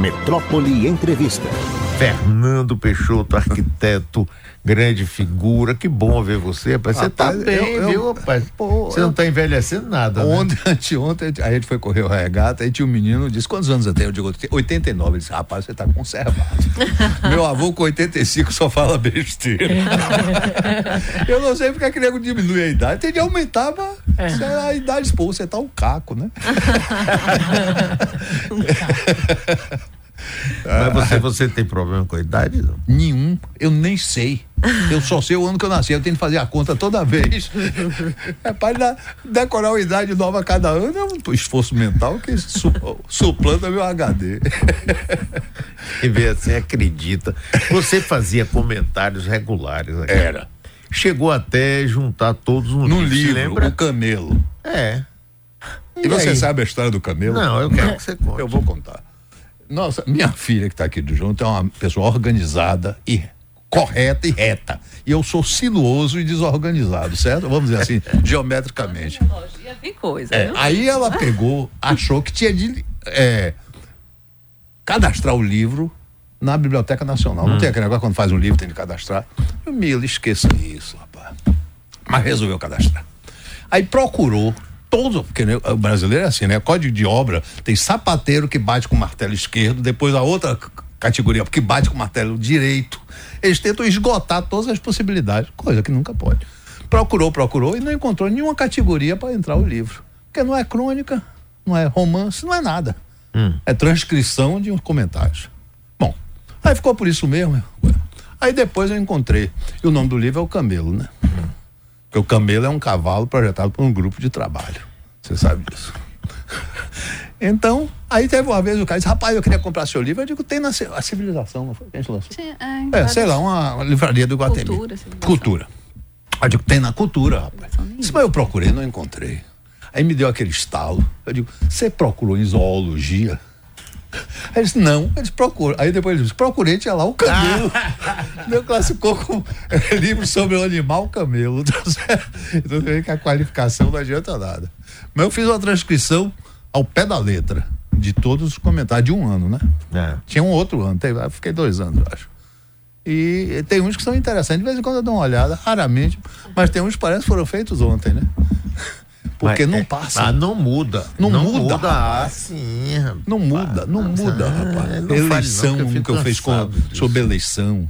Metrópole Entrevista. Fernando Peixoto, arquiteto, grande figura. Que bom ver você, rapaz. Você tá bem, eu- eu- viu, rapaz? Pô, você não tá envelhecendo nada, né? Ontem, anteontem, a gente foi correr o regata, aí tinha um menino, disse, quantos anos eu tenho? Eu digo, 89. Ele disse, rapaz, você tá conservado. Meu avô com 85 só fala besteira. eu não sei porque é que nego diminui a idade. Tem de aumentar, mas se a idade, pô, você tá um caco, né? Mas você, você tem problema com a idade? Não? Nenhum, eu nem sei. Eu só sei o ano que eu nasci, eu tenho que fazer a conta toda vez. É para decorar uma idade nova a cada ano, é um esforço mental que su suplanta meu HD. E vê assim, acredita. Você fazia comentários regulares aqui. Era. Chegou até juntar todos no, No livro, lembra? o camelo. É. E, você aí? sabe a história do camelo? Não, eu quero que você conte. Eu vou contar. Nossa, minha filha que está aqui do junto é uma pessoa organizada e correta e reta. E eu sou sinuoso e desorganizado, certo? Vamos dizer assim, geometricamente. Tem coisa, É, aí ela pegou, achou que tinha de é, cadastrar o livro na Biblioteca Nacional. Não tem aquele negócio quando faz um livro, tem de cadastrar. Eu, Mila, esqueça isso, rapaz. Mas resolveu cadastrar. Aí procurou todos, porque né, o brasileiro é assim, né? Código de obra tem sapateiro que bate com o martelo esquerdo, depois a outra categoria que bate com o martelo direito. Eles tentam esgotar todas as possibilidades, coisa que nunca pode. Procurou, procurou e não encontrou nenhuma categoria para entrar o livro. Porque não é crônica, não é romance, não é nada. É transcrição de uns comentários. Bom, aí ficou por isso mesmo. Aí depois eu encontrei. E o nome do livro é O Camelo, né? Porque o camelo é um cavalo projetado por um grupo de trabalho. Você sabe disso. Então, aí teve uma vez o cara disse, rapaz, eu queria comprar seu livro. Eu digo, tem na a civilização, não foi? Quem lançou? Sim, É, sei lá, uma, livraria do Guatemi. Cultura, civilização. Cultura. Eu digo, tem na cultura, rapaz. Disse, mas eu procurei, não encontrei. Aí me deu aquele estalo. Eu digo, você procurou em zoologia? Aí disse, não, eles procuram. Aí depois ele disse, procurei, tinha lá o camelo. Meu classificou como é, livro sobre o animal camelo. Então eu vejo que a qualificação não adianta nada. Mas eu fiz uma transcrição ao pé da letra de todos os comentários de um ano, né? É. Tinha um outro ano, teve, fiquei dois anos, eu acho. E tem uns que são interessantes, de vez em quando eu dou uma olhada, raramente, mas tem uns que parece que foram feitos ontem, né? Porque Mas não é- passa. Ah, não muda. Não muda, Ah, rapaz. sim, rapaz. Não muda, não muda, Ah, rapaz. não fale não, eleição, que eu um que eu fiz com, sobre eleição,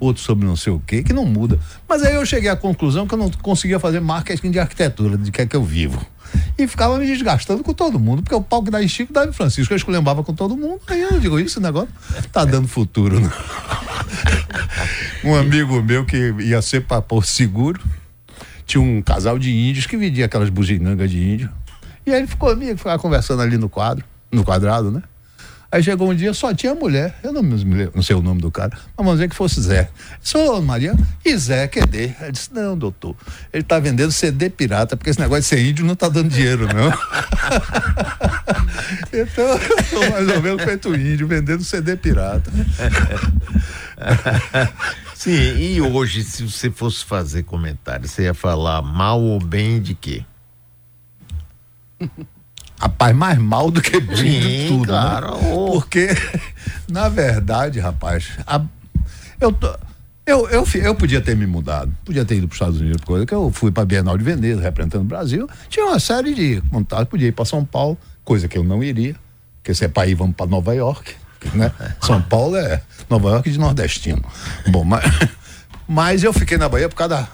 outro sobre não sei o quê, que não muda. Mas aí eu cheguei à conclusão que eu não conseguia fazer marketing de arquitetura, de que é que eu vivo. E ficava me desgastando com todo mundo, porque o pau que dá em Chico dá em Francisco. Eu esculhambava com todo mundo, aí eu digo, isso negócio tá dando futuro, não. um amigo meu que ia ser para Porto Seguro, tinha um casal de índios que vendia aquelas bugigangas de índio. E aí ele ficou amigo, ficava conversando ali no quadro, no quadrado, né? Aí chegou um dia, só tinha mulher. Eu não, lembro, não sei o nome do cara, mas vamos dizer que fosse Zé. Sou Maria, e Zé, cadê? Ele disse, não, doutor, ele tá vendendo CD pirata, porque esse negócio de ser índio não tá dando dinheiro, não. então, eu tô mais ou menos feito índio, vendendo CD pirata. Sim, e hoje, se você fosse fazer comentário, você ia falar mal ou bem de quê? Rapaz, mais mal do que bem Sim, de tudo. né? Porque, na verdade, rapaz, a- eu, tô- eu, eu, eu podia ter me mudado, podia ter ido para os Estados Unidos, coisa que eu fui para a Bienal de Veneza, representando o Brasil. Tinha uma série de contatos, podia ir para São Paulo, coisa que eu não iria, porque se é para ir, vamos para Nova York. Né? São Paulo é Nova York de nordestino. Bom, mas, mas eu fiquei na Bahia por causa da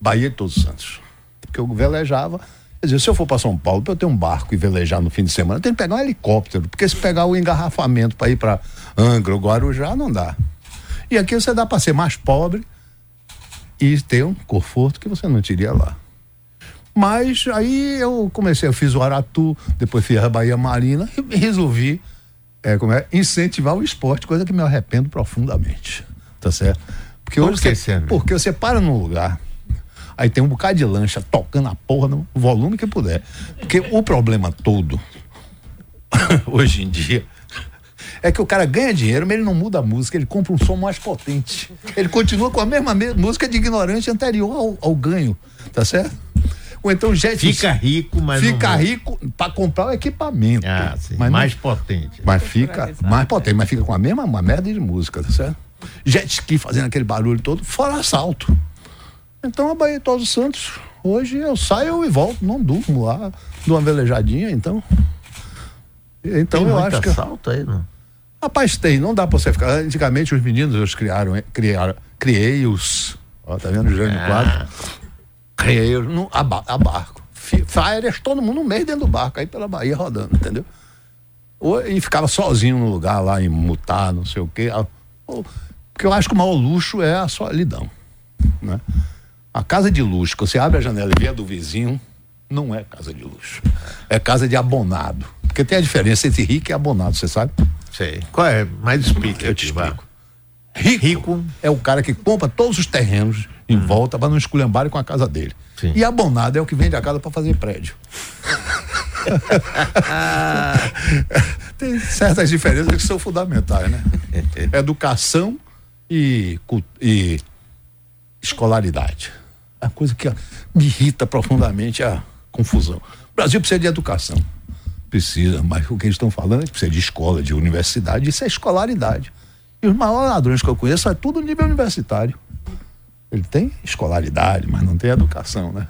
Bahia de Todos os Santos. Porque eu velejava. Quer dizer, se eu for para São Paulo, para eu ter um barco e velejar no fim de semana, eu tenho que pegar um helicóptero. Porque se pegar o engarrafamento para ir para Angra ou Guarujá, não dá. E aqui você dá para ser mais pobre e ter um conforto que você não teria lá. Mas aí eu comecei, eu fiz o Aratu, depois fiz a Bahia Marina e resolvi é, como é, incentivar o esporte, coisa que me arrependo profundamente. Tá certo? Porque Por hoje que, você, porque você para num lugar, aí tem um bocado de lancha tocando a porra no volume que puder. Porque o problema todo, hoje em dia, é que o cara ganha dinheiro, mas ele não muda a música, ele compra um som mais potente. Ele continua com a mesma me- música de ignorante anterior ao, ao ganho, tá certo? Ou então jet Fica rico, mas fica não... rico para comprar o equipamento. Ah, sim. mas mais não, potente. mas fica mais potente, mas fica com a mesma uma merda de música, tá certo? Jet ski fazendo aquele barulho todo, fora assalto. Então a Bahia Todos os Santos, hoje eu saio e volto, não durmo lá, dou uma velejadinha, então. Então Tem eu acho que. assalto aí, não? Rapaz, tem, não dá pra você ficar. Antigamente os meninos eles criaram, criaram, criei-os. Ó, tá vendo o Jânio Ah. Quadro? Criei-os no, a, a barco. Férias, todo mundo no meio dentro do barco, aí pela Bahia rodando, entendeu? Ou, e ficava sozinho no lugar lá em mutar, não sei o quê. Ah, Porque eu acho que o maior luxo é a solidão. Né? A casa de luxo, que você abre a janela e vê a do vizinho, não é casa de luxo. É casa de abonado. Porque tem a diferença entre rico e abonado, você sabe? Sei. Qual é? Mais explica. Eu te explico. Rico, Rico. é o cara que compra todos os terrenos em volta para não esculhambarem com a casa dele. Sim. E abonado é o que vende a casa para fazer prédio. Tem certas diferenças que são fundamentais, né? Educação e, e escolaridade. A coisa que me irrita profundamente é a confusão. O Brasil precisa de educação. Precisa, mas o que eles estão falando é que precisa de escola, de universidade. Isso é escolaridade. E os maiores ladrões que eu conheço é tudo nível universitário. Ele tem escolaridade, mas não tem educação, né?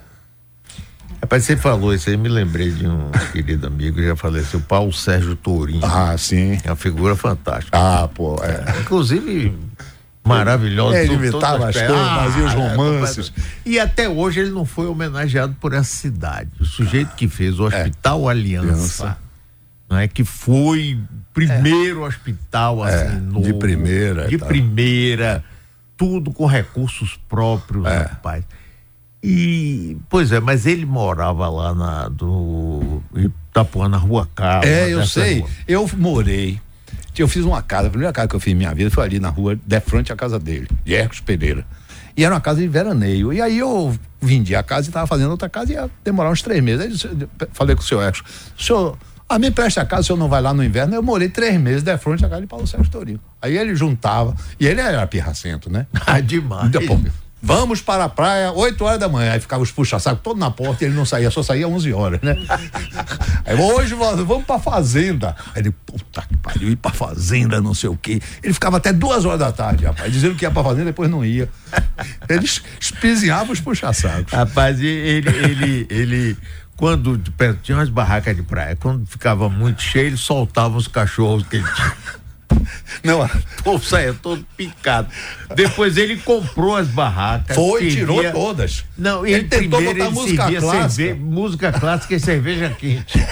Rapaz, você falou isso aí, me lembrei de um querido amigo, já faleceu, Paulo Sérgio Tourinho. Ah, sim. É uma figura fantástica. Ah, pô, é. Inclusive, maravilhosa. É, ele imitava as coisas, fazia os romances. E até hoje ele não foi homenageado por essa cidade. O sujeito que fez o Hospital Aliança, Aliança. não é que foi o primeiro hospital assim, É, novo, de primeira de primeira, tudo com recursos próprios, É. rapaz. E, pois é, mas ele morava lá na do Itapuã, na Rua Carlos. É, eu sei. Eu morei. Eu fiz uma casa, a primeira casa que eu fiz em minha vida foi ali na rua, de frente à casa dele, de Hercos Pereira. E era uma casa de veraneio. E aí eu vendi a casa e estava fazendo outra casa e ia demorar uns três meses. Aí eu falei com o senhor Hercos, senhor, a me preste a casa, o senhor não vai lá no inverno. Eu morei três meses de frente à casa de Paulo Sérgio Tourinho. Aí ele juntava, e ele era pirracento, né? Ah, demais. Então, pô, Vamos para a praia, 8 horas da manhã. Aí ficava os puxa-saco todo na porta e ele não saía, só saía 11 horas, né? Aí, hoje vamos pra fazenda. Aí ele, puta que pariu, ir pra fazenda, não sei o quê. Ele ficava até duas horas da tarde, rapaz, dizendo que ia pra fazenda, depois não ia. Ele es- espizinhava os puxa-sacos. Rapaz, ele, ele, ele, quando perto, tinha umas barracas de praia, quando ficava muito cheio, ele soltava os cachorros que ele tinha. Não, O povo saía todo picado. Depois ele comprou as barracas. foi, tirou servia- todas. Não, Ele ele, tentou primeiro botar ele música clássica. cerve- música clássica e cerveja quente.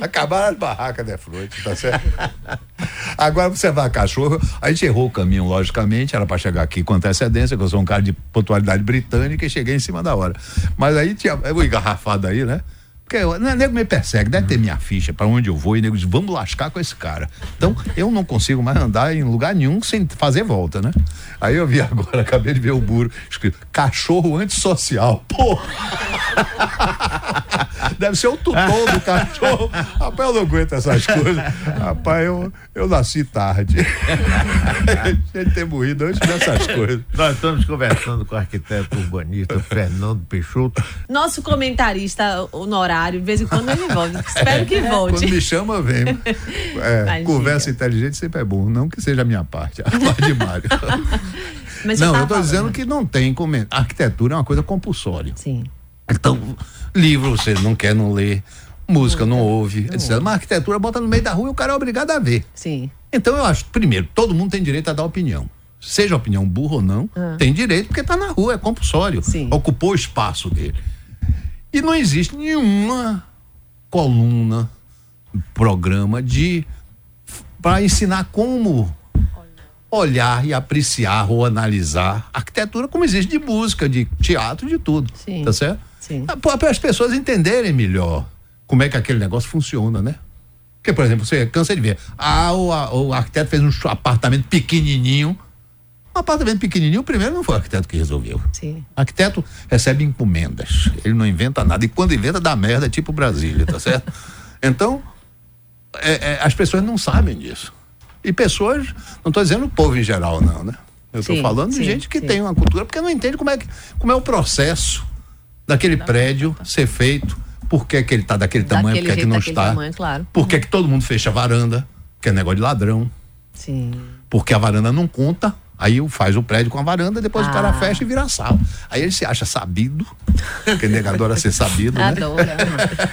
Acabaram as barracas de frente, tá certo? Agora você vai a cachorro, a gente errou o caminho, logicamente, era para chegar aqui com antecedência, que eu sou um cara de pontualidade britânica e cheguei em cima da hora. Mas aí tinha, eu engarrafado aí, né? Porque o né, nego me persegue, deve ter minha ficha para onde eu vou e nego diz, vamos lascar com esse cara. Então, eu não consigo mais andar em lugar nenhum sem fazer volta, né? Aí eu vi agora, acabei de ver o muro escrito cachorro antissocial. Porra! Deve ser o tutor do cachorro. Rapaz, eu não aguento essas coisas. Rapaz, eu, eu nasci tarde. Tinha ter morrido antes dessas coisas. Nós estamos conversando com o arquiteto urbanista Fernando Peixoto. Nosso comentarista honorário, de vez em quando ele volta. Espero que Quando volte. me chama, venho. É, conversa inteligente sempre é bom. Não que seja a minha parte, a parte de Mário. Mas Não, tava eu tô falando. dizendo que não tem como. Arquitetura é uma coisa compulsória. Sim. Então, livro você não quer, não lê. Música não ouve. etc. Mas arquitetura bota no meio da rua e o cara é obrigado a ver. Sim. Então eu acho, primeiro, todo mundo tem direito a dar opinião. Seja opinião burra ou não, tem direito porque está na rua, é compulsório. Sim. Ocupou o espaço dele. E não existe nenhuma coluna, programa de para ensinar como olhar e apreciar ou analisar arquitetura como existe de música, de teatro, de tudo. Sim. Tá certo? Sim. Para as pessoas entenderem melhor como é que aquele negócio funciona, né? Porque, por exemplo, você cansa de ver. Ah, o, a- o arquiteto fez um apartamento pequenininho. Um apartamento pequenininho, primeiro não foi o arquiteto que resolveu. Sim. Arquiteto recebe encomendas. Ele não inventa nada. E quando inventa, dá merda, tipo Brasília, tá certo? Então, é- é, as pessoas não sabem disso. E pessoas, não estou dizendo o povo em geral, não, né? Eu estou Sim, falando de sim, gente que sim. tem uma cultura, porque não entende como é, que, como é o processo daquele prédio ser feito, por que, que ele está daquele tamanho, por que, que não está. Tamanho, claro. Por que, que todo mundo fecha a varanda, que é negócio de ladrão. Sim. Porque a varanda não conta, Aí faz o prédio com a varanda, depois ah. o cara ah. fecha e vira sala. Aí ele se acha sabido, que negador a ser sabido, né? Adora.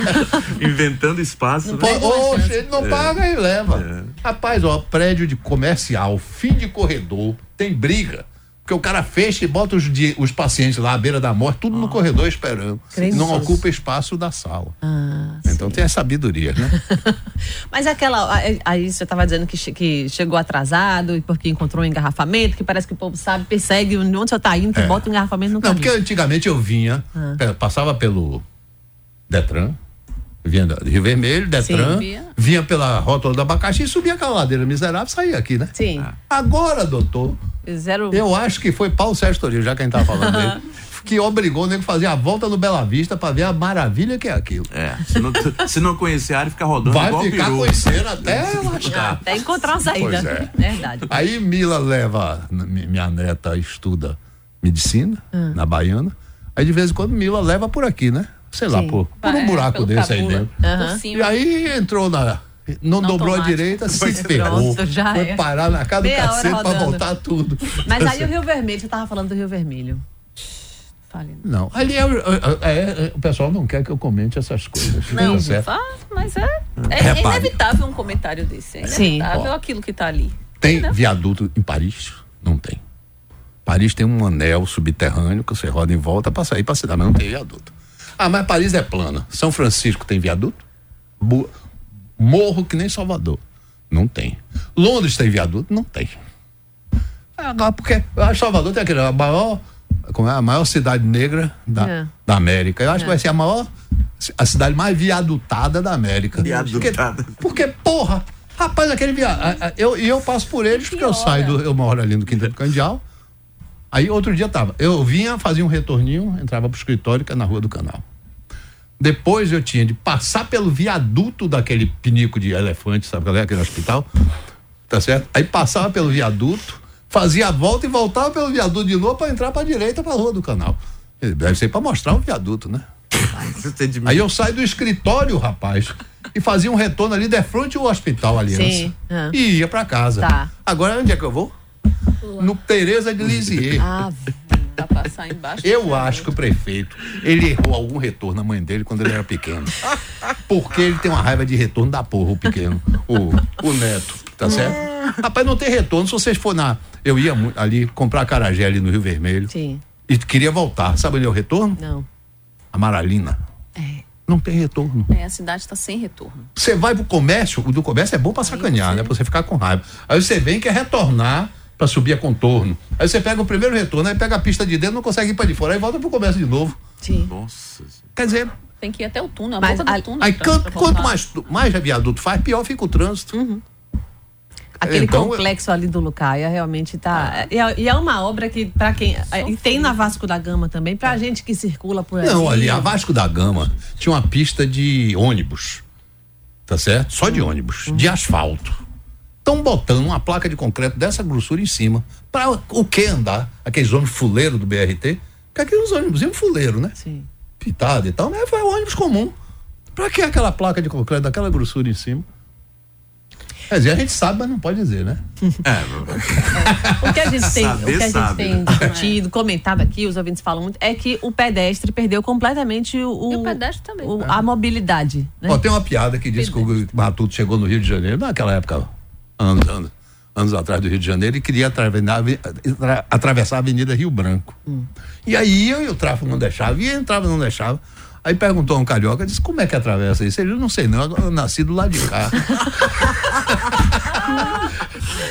Inventando espaço. Não né? Oxe, ele não é. paga e leva. É. Rapaz, ó, prédio de comercial, fim de corredor, tem briga. Porque o cara fecha e bota os, os pacientes lá à beira da morte, tudo oh. no corredor esperando. Não ocupa espaço da sala. Ah, então sim. tem a sabedoria, né? Mas aquela. Aí você estava dizendo que, que chegou atrasado e porque encontrou um engarrafamento, que parece que o povo sabe, persegue onde você está indo, que é. bota um engarrafamento no caminho. Não, porque antigamente eu vinha, ah. passava pelo Detran, vinha do Rio Vermelho, Detran, Sim, vinha. vinha pela rótula do abacaxi e subia aquela ladeira miserável, saía aqui, né? Sim. Agora, doutor, Zero... Eu acho que foi Paulo Sérgio Toril, já quem tá falando dele. que obrigou o nego a fazer a volta no Bela Vista para ver a maravilha que é aquilo. É, se não, se não conhecer a área, fica rodando Vai ficar peru. conhecendo até lascar. Até encontrar uma saída. É. Verdade. Aí Mila leva, minha neta estuda medicina hum. na Baiana. Aí de vez em quando Mila leva por aqui, né? Sei Sim. lá, por, por um buraco desse aí dentro. Uhum. E aí entrou na não, não dobrou a direita, se ferrou. já foi é. parar na casa Meia do cacete pra voltar tudo. Mas aí o Rio Vermelho, você tava falando do Rio Vermelho. Fale. Não, ali é, é, é, o pessoal não quer que eu comente essas coisas. Não, tá mas é, é, inevitável um comentário desse. É inevitável Sim. aquilo que está ali. Tem né? viaduto em Paris? Não tem. Paris tem um anel subterrâneo que você roda em volta para sair para cidade, mas não tem viaduto. Ah, mas Paris é plana. São Francisco tem viaduto? morro que nem Salvador. Não tem. Londres tem viaduto? Não tem. Agora, porque eu acho que Salvador tem aquele, a maior, como é, a maior cidade negra da, é. da América. Eu acho é. que vai ser a maior, a cidade mais viadutada da América. Viadutada. Porque, porque porra, rapaz, aquele viado. Eu, eu passo por eles porque eu saio do, eu moro ali no Quinta do Candial. Aí outro dia tava, eu vinha, fazia um retorninho, entrava pro escritório que é na Rua do Canal. Depois eu tinha de passar pelo viaduto daquele pinico de elefante, sabe qual é aquele hospital? Tá certo? Aí passava pelo viaduto, fazia a volta e voltava pelo viaduto de novo para entrar para direita para a rua do canal. Deve ser para mostrar o viaduto, né? Aí eu saio do escritório, rapaz, e fazia um retorno ali de frente ao hospital Aliança. Sim. Uhum. E ia para casa. Tá. Agora onde é que eu vou? No Tereza de Lisieux. Ah, passar embaixo. Eu acho que o prefeito, ele errou algum retorno na mãe dele quando ele era pequeno. Porque ele tem uma raiva de retorno da porra, o pequeno, o, o neto, tá certo? Rapaz, não tem retorno. Se vocês for na. Eu ia ali comprar carajé ali no Rio Vermelho. Sim. E queria voltar. Sabe onde é o retorno? Não. Amaralina. É. Não tem retorno. É, a cidade está sem retorno. Você vai pro comércio, o do comércio é bom pra sacanear, né? Pra você ficar com raiva. Aí você vem quer retornar para subir a contorno. Aí você pega o primeiro retorno, aí pega a pista de dentro, não consegue ir para de fora, aí volta pro começo de novo. Sim. Nossa. Quer dizer. Tem que ir até o túnel, a mas, a, túnel. Aí quanto, quanto mais, mais viaduto faz, pior fica o trânsito. Uhum. Aquele então, complexo ali do Lucaia realmente está. E, é, e, é uma obra que, para quem. É, e tem na Vasco da Gama também, para a gente que circula por ali. Não, ali, a Vasco da Gama tinha uma pista de ônibus. Tá certo? Só de ônibus, uhum. de asfalto estão botando uma placa de concreto dessa grossura em cima. Para o que andar? Aqueles ônibus fuleiro do BRT? Que aqueles ônibus um fuleiro, né? Sim. Pitado e tal, mas foi um ônibus comum. Para que aquela placa de concreto daquela grossura em cima? Quer dizer, a gente sabe, mas não pode dizer, né? É. o que a gente tem, Saber, o que a gente tem né? discutido, comentado aqui, os ouvintes falam muito, é que o pedestre perdeu completamente o, e o pedestre também. O, a mobilidade. Né? Ó, tem uma piada que diz pedestre. que o Matuto chegou no Rio de Janeiro, naquela época anos, anos, anos atrás do Rio de Janeiro e queria atravessar a Avenida Rio Branco. Hum. E aí eu e o tráfego não deixava, e entrava não deixava. Aí perguntou um carioca, disse, como é que atravessa isso? Ele, não sei não, eu nasci do lado de cá.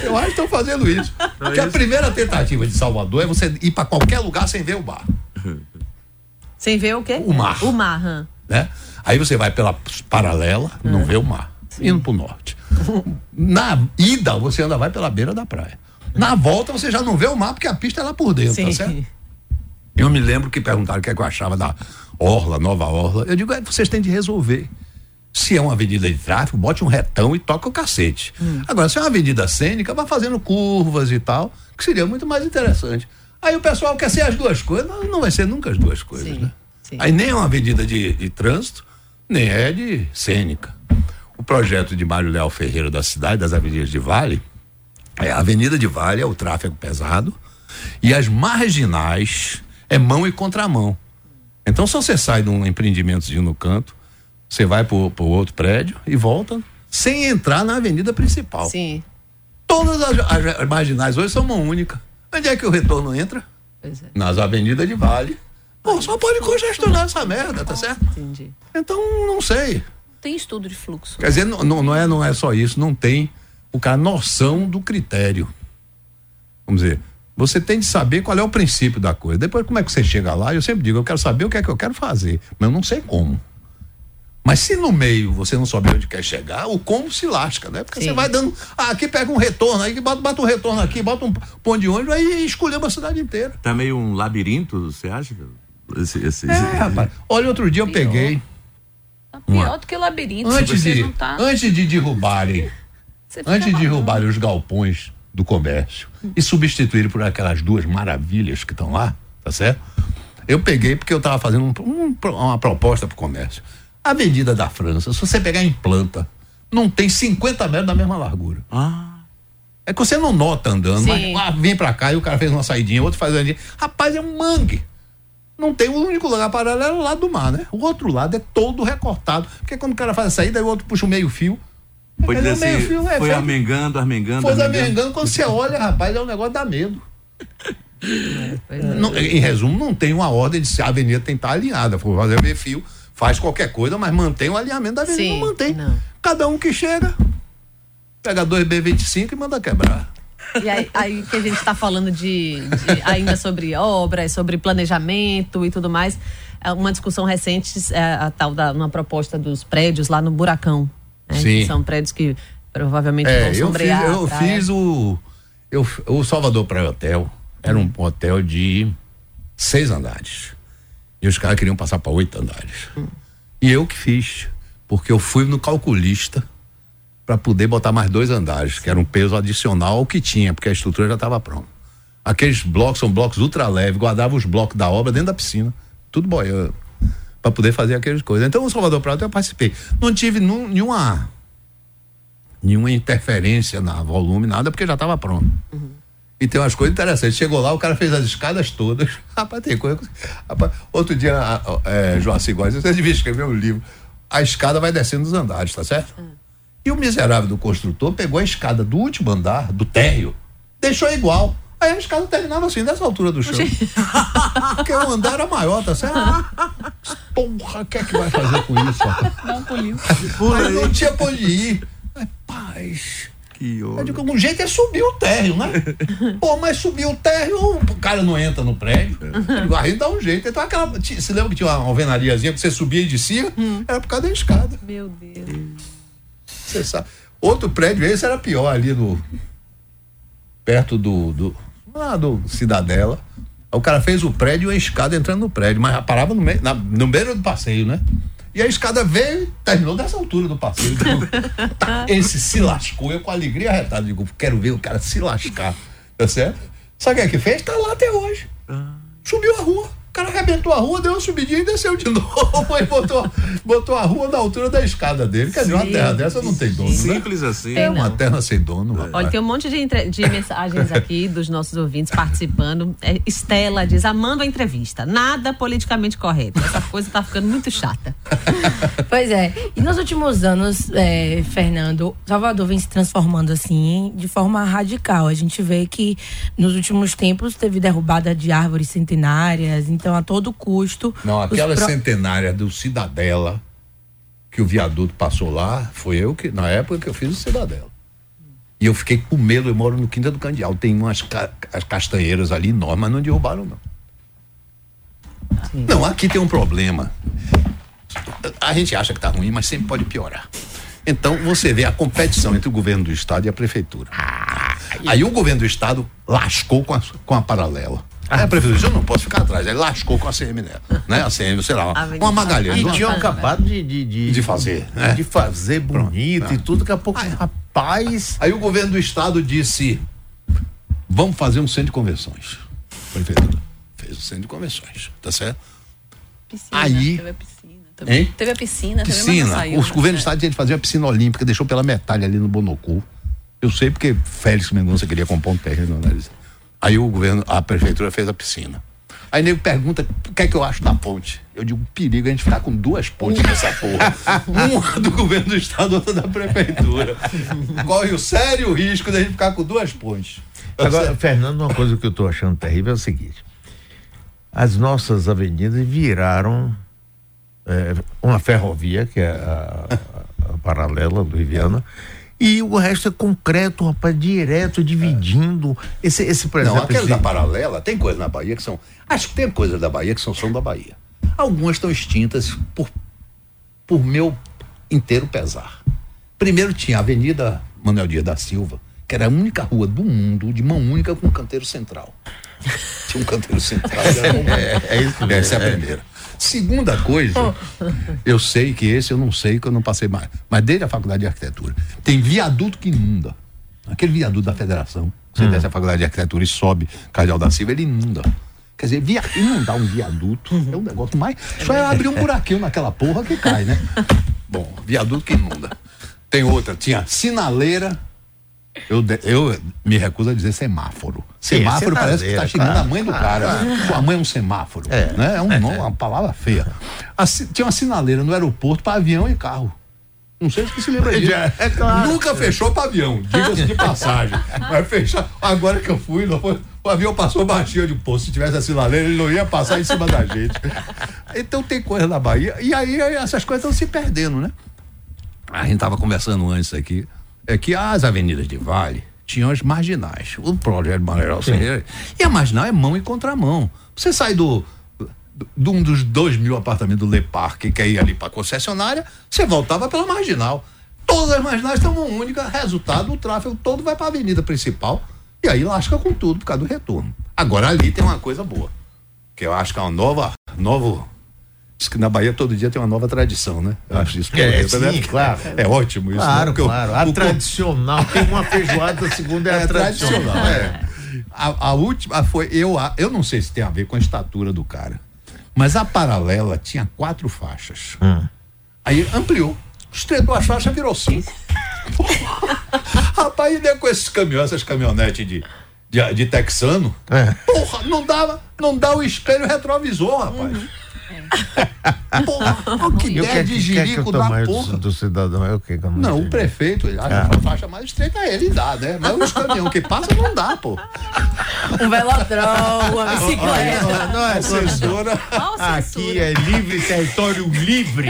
eu acho que estão fazendo isso. Porque a primeira tentativa de Salvador é você ir para qualquer lugar sem ver o bar. Sem ver o quê? O mar. O mar, hum. né? Aí você vai pela paralela, hum. não vê o mar. Sim. Indo pro norte. Na ida, você ainda vai pela beira da praia. Na volta, você já não vê o mar, porque a pista é lá por dentro, tá Sim. tá certo? Eu me lembro que perguntaram o que, é que eu achava da Orla, Nova Orla. Eu digo, é, vocês têm de resolver. Se é uma avenida de tráfego, bote um retão e toca o cacete. Hum. Agora, se é uma avenida cênica, vá fazendo curvas e tal, que seria muito mais interessante. Aí o pessoal quer ser as duas coisas, não, não vai ser nunca as duas coisas, Sim. né? Sim. Aí nem é uma avenida de, de trânsito, nem é de cênica. O projeto de Mário Leal Ferreira da cidade, das avenidas de Vale, é a Avenida de Vale é o tráfego pesado e as marginais é mão e contramão. Então, se você sai de um empreendimentozinho no canto, você vai para o outro prédio e volta sem entrar na avenida principal. Sim. Todas as, as, as marginais hoje são mão única. Onde é que o retorno entra? É. Nas avenidas de Vale. Pô, só pode congestionar essa merda, tá certo? Entendi. Então, não sei. Tem estudo de fluxo. Quer dizer, não, não, é, não é só isso, não tem o cara noção do critério. Vamos dizer, você tem de saber qual é o princípio da coisa. Depois, como é que você chega lá? Eu sempre digo, eu quero saber o que é que eu quero fazer, mas eu não sei como. Mas se no meio você não souber onde quer chegar, o como se lasca, né? Porque Sim. você vai dando. Ah, aqui pega um retorno, aí bota, bota um retorno aqui, bota um ponto de ônibus, aí escolheu uma cidade inteira. Tá meio um labirinto, você acha? Esse, esse, é, rapaz. Olha, outro dia eu peguei. Tá pior uma... do que o labirinto. Antes, de, tá... antes de derrubarem. Antes de derrubarem os galpões do comércio hum. e substituírem por aquelas duas maravilhas que estão lá, tá certo? Eu peguei porque eu estava fazendo um, um, uma proposta para o comércio. A Avenida da França, se você pegar em planta, não tem 50 metros da mesma largura. Ah. É que você não nota andando, Sim. mas ah, vem pra cá e o cara fez uma saidinha, outro faz ali. Rapaz, é um mangue. Não tem o único lugar paralelo é o lado do mar, né? O outro lado é todo recortado. Porque quando o cara faz a saída, o outro puxa o meio fio. Pode dizer assim, fio, é, foi armengando, armengando. Foi armengando. Quando você olha, rapaz, é um negócio da medo. É, não, em resumo, não tem uma ordem de se a avenida tem que estar alinhada. For fazer meio fio, faz qualquer coisa, mas mantém o alinhamento da avenida. Sim, não mantém. Não. Cada um que chega, pega dois B25 e manda quebrar. E aí, aí que a gente está falando de, de, ainda sobre obras, sobre planejamento e tudo mais. É uma discussão recente, é, a tal da uma proposta dos prédios lá no Buracão. Né? Sim. Que são prédios que provavelmente é, vão sombrear. Eu fiz, eu fiz o. Eu, o Salvador Praia Hotel era um hotel de seis andares. E os caras queriam passar para oito andares. Hum. E eu que fiz, porque eu fui no calculista para poder botar mais dois andares, que era um peso adicional ao que tinha, porque a estrutura já estava pronta. Aqueles blocos são blocos ultra leves, guardava os blocos da obra dentro da piscina, tudo boiando, para poder fazer aquelas coisas. Então, o Salvador Prato eu participei. Não tive nenhuma nenhuma interferência na volume, nada, porque já estava pronto. Uhum. E tem umas coisas interessantes. Chegou lá, o cara fez as escadas todas. Rapaz, tem coisa. Rapaz, outro dia, é, Joacir Góes, você devia escrever um livro. A escada vai descendo os andares, tá certo? Uhum. E o miserável do construtor pegou a escada do último andar, do térreo, deixou igual. Aí a escada terminava assim, dessa altura do chão. Porque o andar era maior, tá certo? Porra, o que é que vai fazer com isso? Não, puliu. Aí não tinha pra onde ir. Rapaz. Que eu digo, um jeito é subir o térreo, né? Pô, mas subir o térreo, o cara não entra no prédio. Digo, aí dá um jeito. Então aquela. Você lembra que tinha uma alvenariazinha que você subia e descia? Hum. Era por causa da escada. Meu Deus. Você sabe. Outro prédio, esse era pior ali no. Perto do. do lá do Cidadela. O cara fez o prédio e a escada entrando no prédio, mas parava no meio, na, no meio do passeio, né? E a escada veio e terminou dessa altura do passeio. tá, esse se lascou, eu com alegria arretada. Digo, quero ver o cara se lascar. Tá certo? Sabe o que é que fez? Tá lá até hoje. Ah. Subiu a rua cara arrebentou a rua, deu uma subidinha e desceu de novo. Aí botou, botou a rua na altura da escada dele. Quer dizer, uma terra dessa não tem dono. Né? Simples né? assim. É uma terra sem dono. É. Olha, tem um monte de, entre... de mensagens aqui dos nossos ouvintes participando. É, Estela diz: amando a entrevista. Nada politicamente correto. Essa coisa tá ficando muito chata. pois é. E nos últimos anos, é, Fernando, Salvador vem se transformando assim de forma radical. A gente vê que nos últimos tempos teve derrubada de árvores centenárias. Então, então a todo custo. Não, aquela pro... centenária do Cidadela, que o viaduto passou lá, foi eu que, na época que eu fiz o Cidadela. E eu fiquei com medo, eu moro no Quinta do Candial, tem umas ca as castanheiras ali enormes, mas não derrubaram, não. Sim. Não, aqui tem um problema. A gente acha que está ruim, mas sempre pode piorar. Então você vê a competição entre o governo do estado e a prefeitura. Ah, Aí o governo do estado lascou com a, com a paralela. Ah, a prefeitura eu não posso ficar atrás. Ele lascou com a CM né? né? A CM, sei lá, uma Magalhães. E tinham acabado de, de, de, de fazer. Né? De fazer bonito Pronto, e tudo, daqui a pouco, aí, rapaz. Aí o governo do estado disse: vamos fazer um centro de convenções. A prefeitura fez o um centro de convenções, tá certo? Piscina, aí. Teve a piscina. Também. Hein? Teve a piscina, piscina. Saiu, Os né? governos do estado tinham de fazer a piscina olímpica, deixou pela metade ali no Bonocu. Eu sei porque Félix Mendonça queria comprar um terreno. Né? Aí o governo, a prefeitura fez a piscina. Aí nego pergunta o que é que eu acho da ponte. Eu digo, perigo a gente ficar com duas pontes nessa porra. Uma do governo do estado, outra da prefeitura. Corre o sério risco de a gente ficar com duas pontes. Agora, Fernando, uma coisa que eu estou achando terrível é o seguinte: as nossas avenidas viraram é, uma ferrovia, que é a, a, a paralela do Riviana, e o resto é concreto, rapaz, direto, dividindo. Esse, esse por exemplo, Não, aquele esse... da paralela, tem coisas na Bahia que são. Acho que tem coisas da Bahia que são, são da Bahia. Algumas estão extintas por, por meu inteiro pesar. Primeiro tinha a Avenida Manuel Dias da Silva, que era a única rua do mundo de mão única com um canteiro central. Tinha um canteiro central. é, é, isso mesmo. Essa é a primeira. Segunda coisa, eu sei que esse eu não sei, que eu não passei mais. Mas desde a faculdade de arquitetura, tem viaduto que inunda. Aquele viaduto da federação, você hum. desce a faculdade de arquitetura e sobe Cardeal da Silva, ele inunda. Quer dizer, via, inundar um viaduto uhum. é um negócio mais. Só é abrir um buraquinho naquela porra que cai, né? Bom, viaduto que inunda. Tem outra, tinha sinaleira eu, eu me recuso a dizer semáforo. Sim, semáforo parece que está xingando claro, a mãe do cara. Claro. Sua mãe é um semáforo. É, né? é, um, é, uma palavra feia. tinha uma sinaleira no aeroporto para avião e carro. Não sei se você se lembra disso. É, claro. Nunca fechou para avião, diga-se de passagem. Mas fechar. Agora que eu fui, foi, o avião passou baixinho de posto. Se tivesse a sinaleira, ele não ia passar em cima da gente. Então tem coisa na Bahia. E aí essas coisas estão se perdendo, né? A gente estava conversando antes aqui é que as avenidas de Vale tinham as marginais. O projeto Maneiro Ferreira. E a marginal é mão e contramão. Você sai do, de um dos dois mil apartamentos do Le Parque, que ir ali para a concessionária, você voltava pela marginal. Todas as marginais são uma única, resultado, o tráfego todo vai para a avenida principal e aí lasca com tudo por causa do retorno. Agora ali tem uma coisa boa, que eu acho que é uma nova, novo Diz que na Bahia todo dia tem uma nova tradição, né? Eu acho isso. É, é sim, né? claro. É ótimo isso. Claro, né? claro. A o, tradicional tem uma feijoada, a segunda é, é a tradicional. tradicional é. A, a, última foi, eu, eu não sei se tem a ver com a estatura do cara, mas a paralela tinha quatro faixas. Hum. Aí ampliou. Estreitou as faixas, virou cinco. Rapaz, e com esses caminhões, essas caminhonetes de, de, de texano, é. porra, não dava, não dá o espelho retrovisor, rapaz. Uhum. Porra, que ideia de jirico da porra. Do, do cidadão é o que? Não, o prefeito, ele acha ah. faixa mais estreita ele dá, né? Mas os caminhões que passa não dá, pô. Um velodrão, uma bicicleta. Não é censura. Aqui é livre, território livre.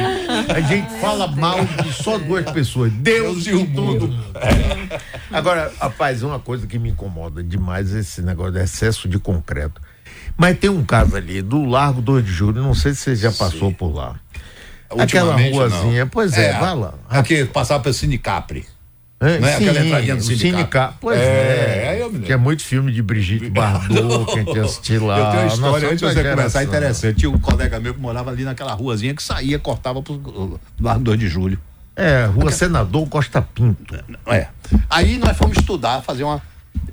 A gente fala mal de só duas pessoas, Deus, Deus e o mundo. É. Agora, rapaz, uma coisa que me incomoda demais é esse negócio de excesso de concreto. Mas tem um caso ali do Largo 2 de Julho, não sei se você já passou Sim. por lá. Aquela ruazinha, não. pois é, é, vai lá. Aqui, passava pelo Cinecapri. É, é sim, aquela entradinha do Cinecapri. Pois é, é. eu me Que é muito filme de Brigitte Bardot que a gente assistiu lá. Eu tenho uma história, antes de você começar, interessante. Tinha um colega meu que morava ali naquela ruazinha que saía, cortava pro Largo 2 de Julho. É, Rua Senador Costa Pinto. É. Aí nós fomos estudar, fazer uma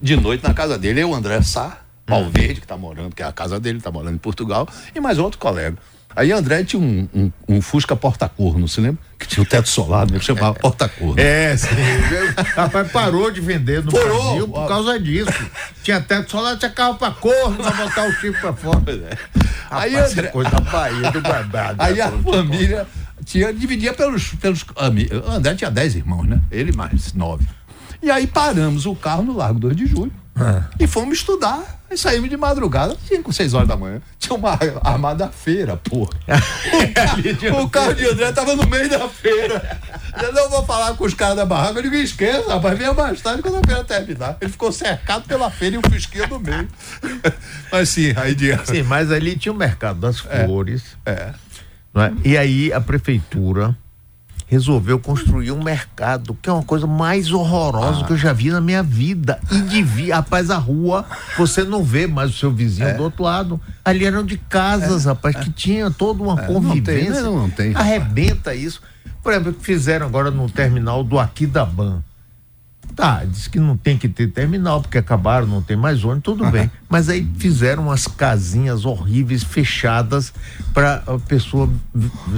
de noite na casa dele, eu, o André Sá, Valverde, que está morando, que é a casa dele, está morando em Portugal, e mais outro colega. Aí André tinha um, um, um Fusca porta-corno, se lembra? Que tinha o teto solado, né? que chamava porta-corno. É, sim. Rapaz, parou de vender no parou, Brasil por causa disso. Tinha teto solado, tinha carro para corno, para botar o chip para fora. É. Aí Rapaz, André... coisa da Bahia, do babado. Aí a família tinha, dividia pelos, pelos amigos. André tinha dez irmãos, né? Ele mais nove. E aí paramos o carro no Largo 2 de Julho é. e fomos estudar Aí saímos de madrugada, 5, 6 horas da manhã. Tinha uma armada feira, porra. O, carro de André tava no meio da feira. Eu não vou falar com os caras da barraca, eu digo, esqueça, rapaz, venha mais tarde quando a feira terminar. Ele ficou cercado pela feira e um fusquinha no meio. Mas sim, aí de... Sim, mas ali tinha o mercado das é. flores. É. é. E aí a prefeitura resolveu construir um mercado, que é uma coisa mais horrorosa ah. que eu já vi na minha vida. E devia, rapaz, a rua, você não vê mais o seu vizinho é. do outro lado. Ali eram de casas, é. rapaz, que tinha toda uma é. convivência. Não tem, não, não tem. Arrebenta isso. Por exemplo, o que fizeram agora no terminal do Aquidaban. Tá, diz que não tem que ter terminal, porque acabaram, não tem mais ônibus, tudo bem. Mas aí fizeram umas casinhas horríveis, fechadas, para a pessoa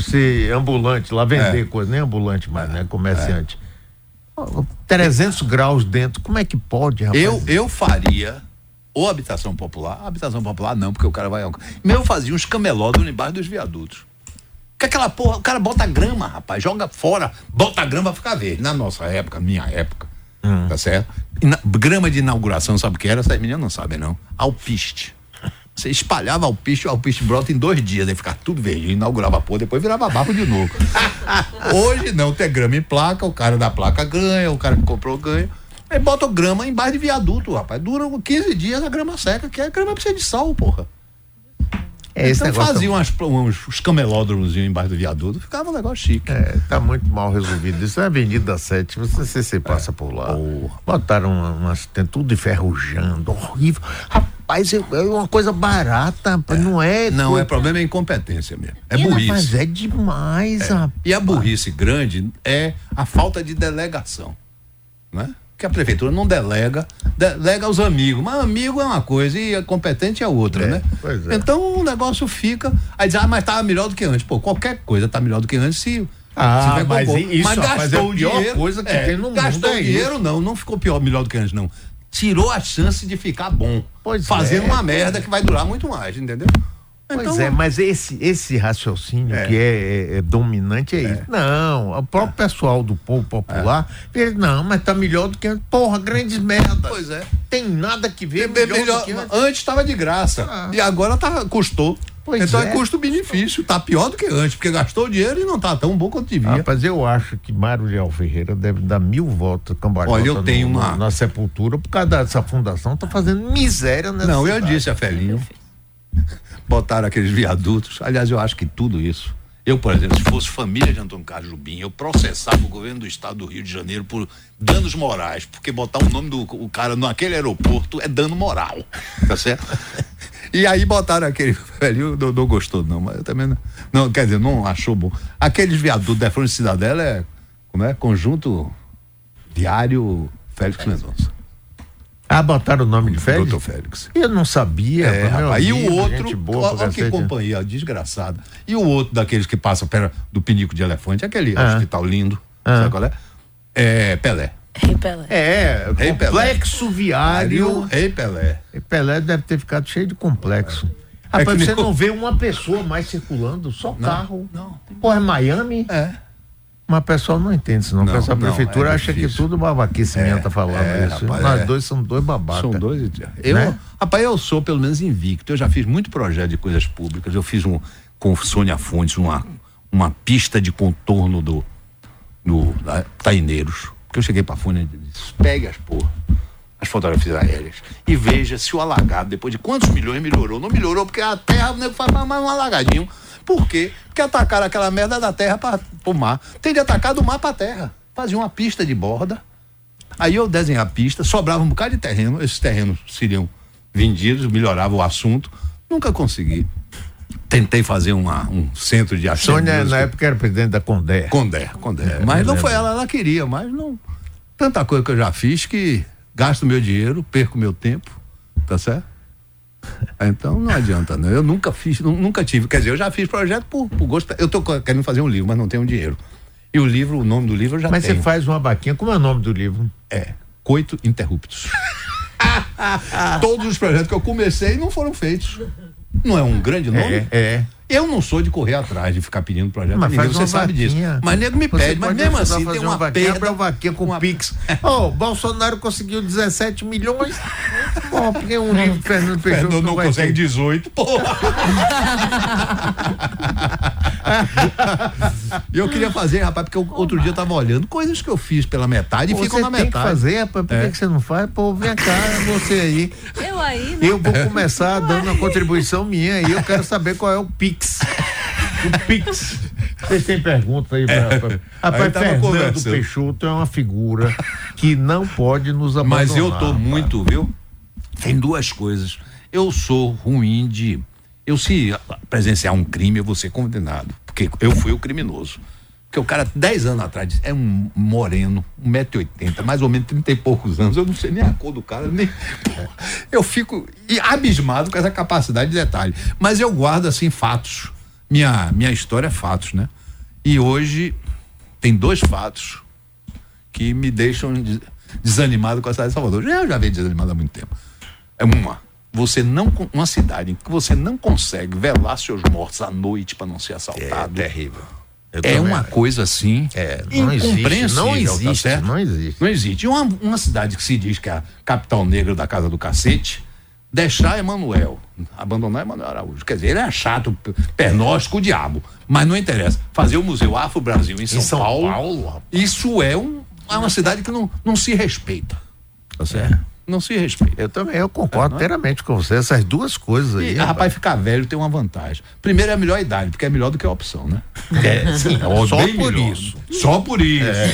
ser ambulante, lá vender é. coisa, nem ambulante mais, né? Comerciante. É. 300 graus dentro, como é que pode, rapaz? Eu, eu faria ou habitação popular, habitação popular não, porque o cara vai. Meu fazia uns camelódromos embaixo dos viadutos. Que aquela porra, o cara bota grama, rapaz, joga fora, bota grama pra ficar verde. Na nossa época, minha época, hum. tá certo? Na, grama de inauguração, sabe o que era? Essas meninas não sabem, não. Alpiste. Você espalhava alpiste, o alpiste brota em dois dias, aí ficava tudo verde, inaugurava a porra, depois virava barro de novo. Hoje não, tem grama em placa, o cara da placa ganha, o cara que comprou ganha. Aí bota grama embaixo de viaduto, rapaz. Dura 15 dias a grama seca, que a grama precisa de sal, porra. É, então faziam umas, uns, uns camelódromos embaixo do viaduto, ficava um negócio chique. É, tá muito mal resolvido. Isso é Avenida 7, você, você, você passa é. por lá. Oh. Botaram umas, tem tudo enferrujando, horrível. Rapaz, é, uma coisa barata, é. não é? Não, coisa... é problema é incompetência mesmo. É burrice. Mas é demais, é. rapaz. E a burrice grande é a falta de delegação, né? Que a prefeitura não delega, delega aos amigos. Mas amigo é uma coisa e competente é outra, é, né? É. Então o negócio fica. Aí diz, ah, mas estava melhor do que antes. Pô, qualquer coisa está melhor do que antes se. Ah, mas, isso, mas gastou o dinheiro. coisa que é, tem no gastou mundo é dinheiro, isso. não, não ficou pior, melhor do que antes, não. Tirou a chance de ficar bom. Pois fazendo é, uma merda que vai durar muito mais, entendeu? Pois então, é, mas esse, esse raciocínio é. que é, é, é, dominante é, é, isso. Não, o próprio é. pessoal do povo popular, é. ele, não, mas tá melhor do que. Porra, grandes merda. Pois é. Tem nada que ver. Melhor, melhor que... Antes estava de graça. Ah. E agora tá, custou. Pois então é, custo-benefício, tá pior do que antes, porque gastou dinheiro e não tá tão bom quanto devia. Rapaz, eu acho que Mário Leal Ferreira deve dar mil votos cambalhota Olha, eu tenho no, uma... na sepultura, por causa dessa fundação, tá fazendo miséria nessa Não, cidade. eu disse a Felinho botaram aqueles viadutos. Aliás, eu acho que tudo isso. Eu, por exemplo, se fosse família de Antônio Carlos Jubim, eu processava o governo do estado do Rio de Janeiro por danos morais, porque botar o nome do o cara naquele aeroporto é dano moral, tá certo? E aí botaram aquele velho, não, não gostou não, mas eu também não, não, quer dizer, não achou bom. Aqueles viadutos da Frente Cidadela é, como é? Conjunto Diário Félix Mendonça. Ah, botaram o nome de Félix? Doutor Félix. Eu não sabia. É, rapaz, e o outro, boa, olha que companhia desgraçada. E o outro daqueles que passam perto do pinico de elefante, aquele ah. hospital lindo, ah. sabe qual é? É Pelé. Rei Pelé. É, Rei complexo Pelé. viário. Rei Pelé. Rei Pelé deve ter ficado cheio de complexo. É. Rapaz, é você não vê uma pessoa mais circulando, só não, carro. Não. Pô, é Miami? É. Mas o pessoal não entende isso, não. não a prefeitura é acha que tudo babaquice é, tá falando é, isso. Rapaz, Nós é. dois somos dois babacas. São dois. Eu, né? Rapaz, eu sou pelo menos invicto. Eu já fiz muito projeto de coisas públicas. Eu fiz um com Sônia Fontes, uma, uma pista de contorno do, do da, Taineiros. Porque eu cheguei pra Fônia e disse: pegue as porra as fotografias aéreas e veja se o alagado, depois de quantos milhões, melhorou. Não melhorou, porque a terra o nego faz mais um alagadinho. Por quê? Porque atacaram aquela merda da terra para o mar. Tem de atacar do mar para a terra. Fazia uma pista de borda. Aí eu desenhei a pista, sobrava um bocado de terreno, esses terrenos seriam vendidos, melhorava o assunto. Nunca consegui. Tentei fazer uma, um centro de ação. Sônia, na época, era presidente da Condé. Condé, Condé. É, mas não foi ela, ela queria, mas não. Tanta coisa que eu já fiz que gasto meu dinheiro, perco meu tempo, tá certo? Então não adianta, né? Eu nunca fiz, nunca tive. Quer dizer, eu já fiz projeto por, por gosto. Eu tô querendo fazer um livro, mas não tenho dinheiro. E o livro, o nome do livro eu já mas tenho. Mas você faz uma baquinha, como é o nome do livro? É, Coito Interruptus. Todos os projetos que eu comecei não foram feitos. Não é um grande nome? É, é. Eu não sou de correr atrás, de ficar pedindo projeto mas ninguém, você sabe disso. Mas nego me pede, mas mesmo assim tem uma, uma perda. Uma vaquinha com uma... Pix. Ô, oh, Bolsonaro conseguiu 17 milhões. Pô, porque um livro Fernando Peixoto não, não, não consegue ter. 18, porra. Eu queria fazer, rapaz, porque eu, outro dia eu tava olhando coisas que eu fiz pela metade e ficam na metade. Tem que fazer, rapaz, por é. que você não faz? Pô, vem cá, você aí. Eu aí, né? Eu vou começar dando uma contribuição minha e eu quero saber qual é o Pix. O Pix. Vocês têm pergunta aí pra. É. pra... Rapaz, Fernando Peixoto é uma figura que não pode nos abandonar. Mas eu tô muito, viu? Tem duas coisas. Eu sou ruim de. Eu, se presenciar um crime, eu vou ser condenado. Porque eu fui o criminoso. Porque o cara, 10 anos atrás, é um moreno, 1,80m, mais ou menos 30 e poucos anos. Eu não sei nem a cor do cara, nem. Eu fico abismado com essa capacidade de detalhe. Mas eu guardo, assim, fatos. Minha, minha história é fatos, né? E hoje tem dois fatos que me deixam desanimado com a cidade de Salvador. Eu já venho desanimado há muito tempo. É uma. Você não. Uma cidade em que você não consegue velar seus mortos à noite para não ser assaltado. É terrível é uma coisa assim. É, não existe. Não existe, tá não existe. Não existe. Uma, uma cidade que se diz que é a capital negra da casa do cacete, deixar Emanuel, abandonar Emanuel Araújo. Quer dizer, ele é chato, pernóstico, o diabo. Mas não interessa. Fazer o Museu Afro Brasil em São, em São Paulo, Paulo isso é, um, é uma cidade que não, não se respeita. Tá certo? É não se respeita. Eu também, eu concordo é, inteiramente com você. Essas duas coisas aí. E, rapaz, rapaz, ficar velho tem uma vantagem. Primeiro é a melhor idade, porque é melhor do que a opção, né? É, sim. É só por melhor. isso. Só por isso. É,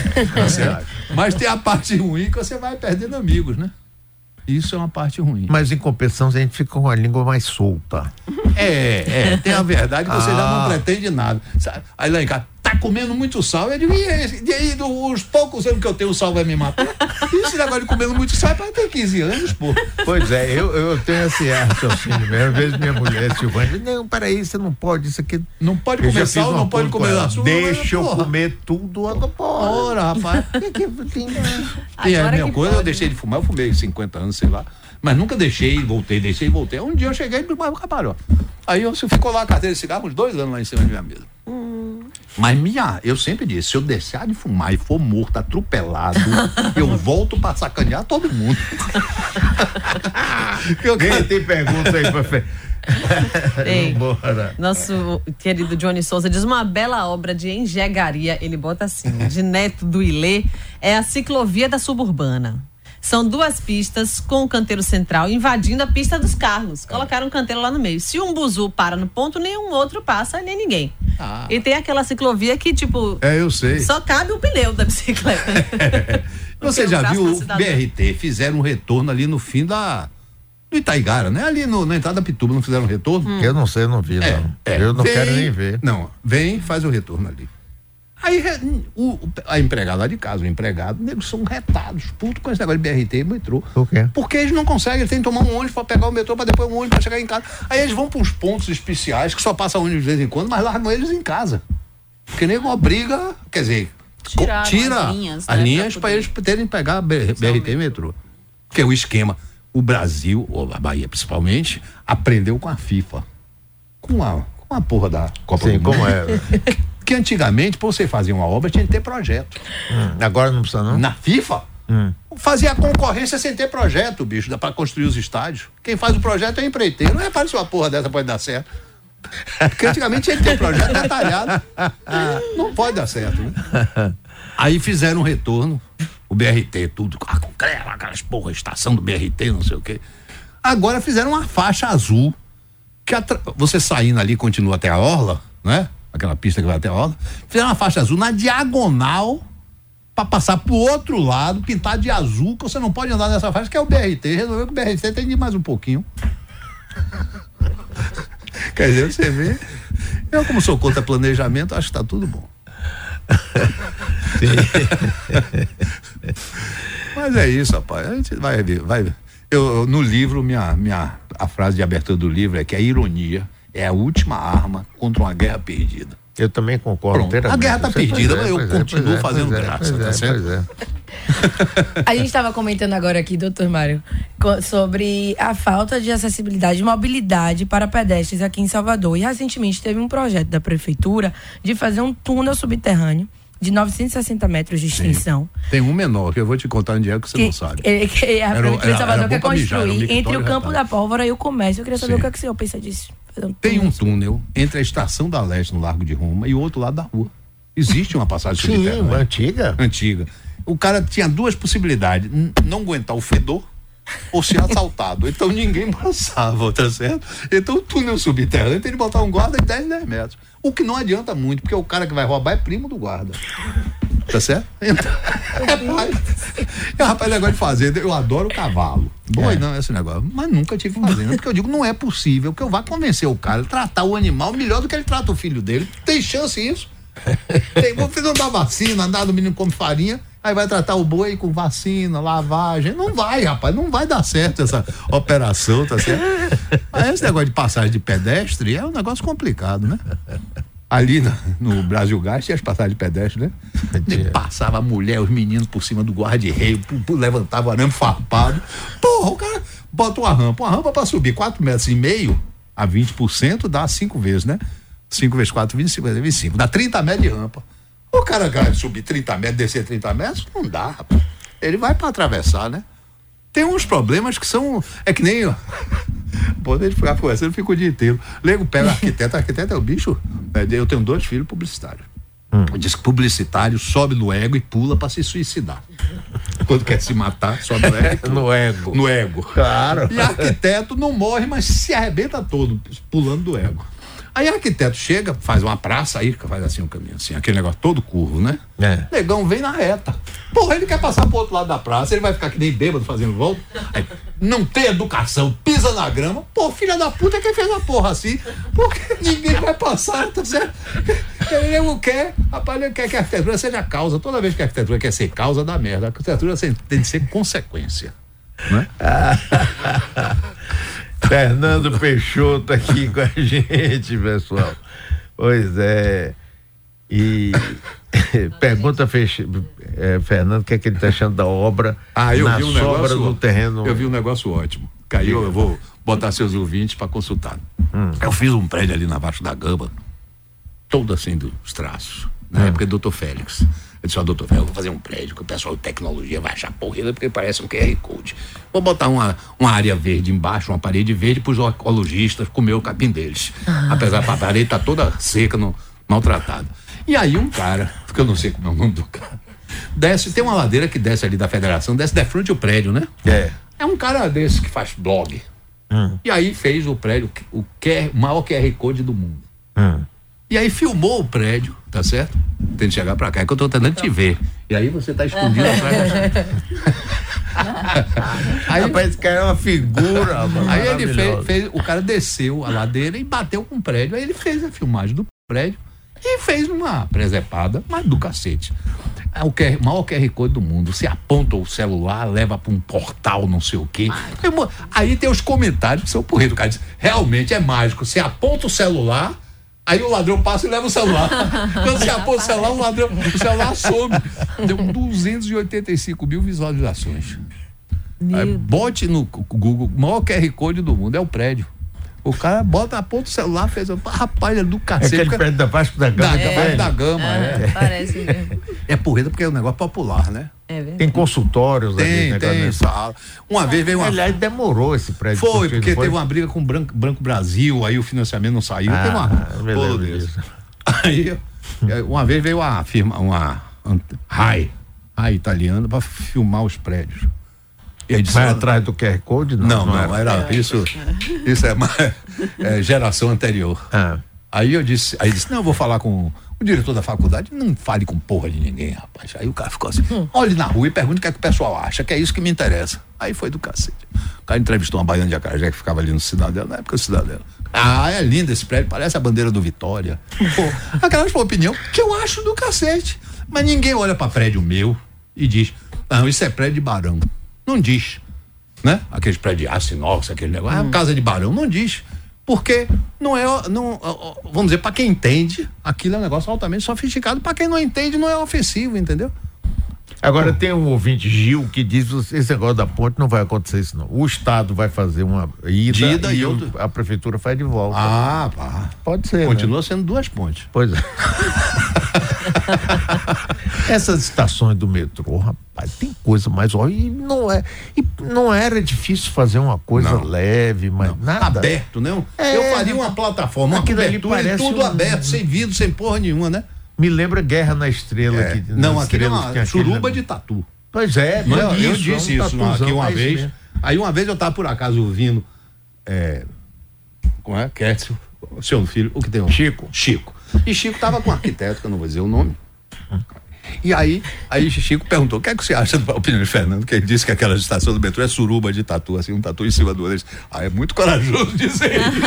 é Mas tem a parte ruim que você vai perdendo amigos, né? Isso é uma parte ruim. Mas em compensação a gente fica com a língua mais solta. É, é. Tem a verdade que você ah. já não ah. pretende nada. Aí lá em casa, tá comendo muito sal. Eu digo, e, aí, os poucos anos que eu tenho, o sal vai me matar? Isso negócio de comendo muito sal é pra ter 15 anos, pô. Pois é, eu, eu tenho esse raciocínio mesmo. Às vezes minha mulher, Silvana, não, peraí, você não pode, isso aqui. Não pode comer sal, não pode comer açúcar. Deixa eu comer tudo agora. Ora, rapaz. que, que, tem, e a minha coisa, pode. eu deixei de fumar, eu fumei 50 anos, sei lá. Mas nunca deixei, voltei, deixei, voltei. Um dia eu cheguei e acabaram. Aí eu, ficou lá a carteira de cigarro uns dois anos lá em cima da minha mesa. Hum. Mas minha, eu sempre disse, se eu deixar de fumar e for morto, atropelado, eu volto pra sacanear todo mundo. eu quero... tem pergunta aí pra Fê. Ei, nosso querido Johnny Souza diz uma bela obra de engenharia, ele bota assim, de Neto do Ilê, é a ciclovia da suburbana. São duas pistas com o canteiro central invadindo a pista dos carros. Colocaram um canteiro lá no meio. Se um buzu para no ponto, nenhum outro passa, nem ninguém. Ah. E tem aquela ciclovia que, tipo. É, eu sei. Só cabe o pneu da bicicleta. É. Você já viu o BRT? Fizeram um retorno ali no fim da. Do Itaigara, né? Ali no, na entrada da Pituba não fizeram um retorno? Hum. Eu não sei, eu não vi, é, não. É, eu não vem, quero nem ver. Não, vem, faz o retorno ali. Aí o, a empregada lá de casa, o empregado, eles são retados, puto com esse negócio de BRT e metrô. Por quê? Porque eles não conseguem, eles têm que tomar um ônibus para pegar o metrô, para depois um ônibus para chegar em casa. Aí eles vão para uns pontos especiais que só passa ônibus de vez em quando, mas largam eles em casa. Porque nem uma briga, quer dizer, Tiraram tira as linhas, as né, linhas para eles terem que pegar BRT e metrô. Porque o esquema, o Brasil, ou a Bahia principalmente, aprendeu com a FIFA. Com a, com a porra da Copa Sim, do Mundo. como é. Porque antigamente, para você fazer uma obra, tinha que ter projeto. Hum, agora não precisa, não? Na FIFA, hum. fazia a concorrência sem ter projeto, bicho, dá para construir os estádios. Quem faz o projeto é o empreiteiro. Não é para se uma porra dessa pode dar certo. Porque antigamente tinha que ter projeto detalhado. Não pode dar certo, né? Aí fizeram um retorno, o BRT, tudo, com concreto, aquelas porra, estação do BRT, não sei o quê. Agora fizeram uma faixa azul, que atra... você saindo ali continua até a orla, né? Aquela pista que vai até a roda, fizeram uma faixa azul na diagonal para passar pro outro lado, pintar de azul, que você não pode andar nessa faixa, que é o BRT. Resolveu que o BRT tem de ir mais um pouquinho. Quer dizer, você vê. Eu, como sou contra planejamento, acho que tá tudo bom. Mas é isso, rapaz. A gente vai ver, vai. Eu, no livro, minha, minha, a frase de abertura do livro é que a ironia é a última arma contra uma guerra perdida. Eu também concordo. A guerra está perdida, mas eu é, continuo é, fazendo é, graça, tá certo? a gente estava comentando agora aqui, doutor Mário, sobre a falta de acessibilidade e mobilidade para pedestres aqui em Salvador. E recentemente teve um projeto da prefeitura de fazer um túnel subterrâneo de 960 metros de extensão. Sim. Tem um menor, que eu vou te contar onde é que você que, não sabe. É, que a era, Prefeitura de Salvador quer construir mijar, entre o Campo da Pólvora e o Comércio. Eu queria saber Sim. o que, é que o senhor pensa disso. Um Tem um túnel entre a estação da Leste, no Largo de Roma, e o outro lado da rua. Existe uma passagem Sim, antiga. Antiga. O cara tinha duas possibilidades: não aguentar o fedor ou ser assaltado. Então ninguém passava, tá certo? Então o túnel subterrâneo tem que botar um guarda de 10, 10 metros. O que não adianta muito, porque o cara que vai roubar é primo do guarda. Tá certo? Então, é, rapaz, negócio de fazenda, eu adoro cavalo. Boi é. não, esse negócio. Mas nunca tive fazenda. Porque eu digo, não é possível que eu vá convencer o cara a tratar o animal melhor do que ele trata o filho dele. Tem chance isso. Tem, você não dá vacina, nada, o menino come farinha, aí vai tratar o boi com vacina, lavagem. Não vai, rapaz, não vai dar certo essa operação, tá certo? Mas esse negócio de passagem de pedestre é um negócio complicado, né? Ali no, no Brasil Gás tinha as passagens de pedestre, né? Passava a mulher, os meninos por cima do guarda-reio, levantava o arame farpado. Porra, o cara bota uma rampa, uma rampa para subir 4 metros e meio a 20% dá 5 vezes, né? 5 vezes 4, 25, 25. Dá 30 metros de rampa. O cara vai subir 30 metros, descer 30 metros, não dá, rapaz. Ele vai para atravessar, né? Tem uns problemas que são. É que nem. Pode ficar conversando, fica o dia inteiro. Lego pega arquiteto, arquiteto é o bicho. Né? Eu tenho dois filhos publicitários. Hum. Diz que publicitário sobe no ego e pula para se suicidar. Quando quer se matar, sobe no ego. no ego. No ego. Claro. E arquiteto não morre, mas se arrebenta todo, pulando do ego. Aí o arquiteto chega, faz uma praça aí, faz assim um caminho assim, aquele negócio todo curvo, né? É. Negão vem na reta. Porra, ele quer passar pro outro lado da praça, ele vai ficar que nem bêbado fazendo volta. Aí, não tem educação, pisa na grama. Pô, filha da puta, quem fez a porra assim? Porque ninguém vai passar, tá certo? Ele não quer, rapaz, ele quer que a arquitetura seja causa. Toda vez que a arquitetura quer ser causa, dá merda. A arquitetura tem de ser consequência. Né? Fernando Peixoto aqui com a gente, pessoal. Pois é. E pergunta Feche, é, Fernando o que é que ele está achando da obra ah, eu na vi um sobra negócio, do terreno. Eu vi um negócio ótimo. Caiu, eu vou botar seus ouvintes para consultar. Hum. Eu fiz um prédio ali na Baixo da Gama, todo assim dos traços, na hum. época do doutor Félix. Eu disse, ó, doutor, eu vou fazer um prédio que o pessoal de tecnologia vai achar porreira porque parece um QR Code. Vou botar uma, uma área verde embaixo, uma parede verde para os ecologistas comer o capim deles. Ah. Apesar da parede tá toda seca, no, maltratada. E aí um cara, que eu não sei como é o nome do cara, desce, tem uma ladeira que desce ali da federação, desce de frente o prédio, né? É. É um cara desse que faz blog. Hum. E aí fez o prédio, o QR, maior QR Code do mundo. Hum. E aí filmou o prédio, tá certo? Tem que chegar pra cá, é que eu tô tentando te ver. E aí você tá escondido atrás da Aí parece que é uma figura. Aí ele fez, fez, o cara desceu a ladeira e bateu com o prédio. Aí ele fez a filmagem do prédio e fez uma presepada, mas do cacete. É o QR, maior QR Code do mundo. Você aponta o celular, leva para um portal, não sei o quê. Aí tem os comentários que são porreiro. O cara diz: realmente é mágico. Você aponta o celular Aí o ladrão passa e leva o celular. Quando você aponta o celular, o ladrão, o celular some. Deu 285 mil visualizações. Aí, bote no Google, o maior QR Code do mundo é o prédio. O cara bota, aponta o celular, fez. Rapaz, é do cacete. É aquele prédio da Vasco da Gama. Da, é, da Gama, é. é. Parece mesmo. É porreta porque é um negócio popular, né? É tem consultórios tem, ali, tem sala. Uma vez veio uma. Aliás, demorou esse prédio. Foi, porque foi? teve uma briga com o Branco, Branco Brasil, aí o financiamento não saiu. Ah, teve uma. Pô, disso. Aí, uma vez veio uma firma, uma RAI, RAI italiana, para filmar os prédios. E disse, Vai atrás do QR Code? Não, não, não, não era, era, isso. Isso é, é geração anterior. Ah. Aí eu disse, aí disse, não, eu vou falar com o diretor da faculdade, não fale com porra de ninguém, rapaz. Aí o cara ficou assim, hum. olhe na rua e pergunte o que é que o pessoal acha, que é isso que me interessa. Aí foi do cacete. O cara entrevistou uma baiana de Acarajé que ficava ali no Cidadela, na época do Cidadela. Ah, é lindo esse prédio, parece a bandeira do Vitória. Pô, aquela foi opinião que eu acho do cacete. Mas ninguém olha para prédio meu e diz, não, isso é prédio de barão. Não diz. Né? Aqueles prédios de aço inox, aquele negócio. Hum. Ah, casa de barão, não diz. Porque não é, não, vamos dizer, para quem entende, aquilo é um negócio altamente sofisticado. Para quem não entende, não é ofensivo, entendeu? Agora tem um ouvinte Gil que diz esse negócio da ponte não vai acontecer isso não. O Estado vai fazer uma ida, ida e, e a prefeitura faz de volta. Ah, pá. Pode ser. Continua né? sendo duas pontes. Pois é. Essas estações do metrô, rapaz, tem coisa mais ó, e não é, e não era difícil fazer uma coisa não. leve, mas não. nada. Aberto, não? É, eu faria uma plataforma, uma cobertura tudo um... aberto, sem vidro, sem porra nenhuma, né? Me lembra Guerra na Estrela. É. Que, não, aquele é uma suruba de tatu. Pois é, não, eu, eu disse é um isso aqui uma vez. Mesmo. Aí uma vez eu tava por acaso ouvindo é, como é? Kécio, seu filho, o que tem um? Chico. Chico. E Chico tava com um arquiteto, que eu não vou dizer o nome. E aí, aí Chico perguntou: o que é que você acha da opinião de Fernando? Que ele disse que aquela estação do metrô é suruba de tatu, assim, um tatu em cima do outro. Ah, é muito corajoso dizer isso.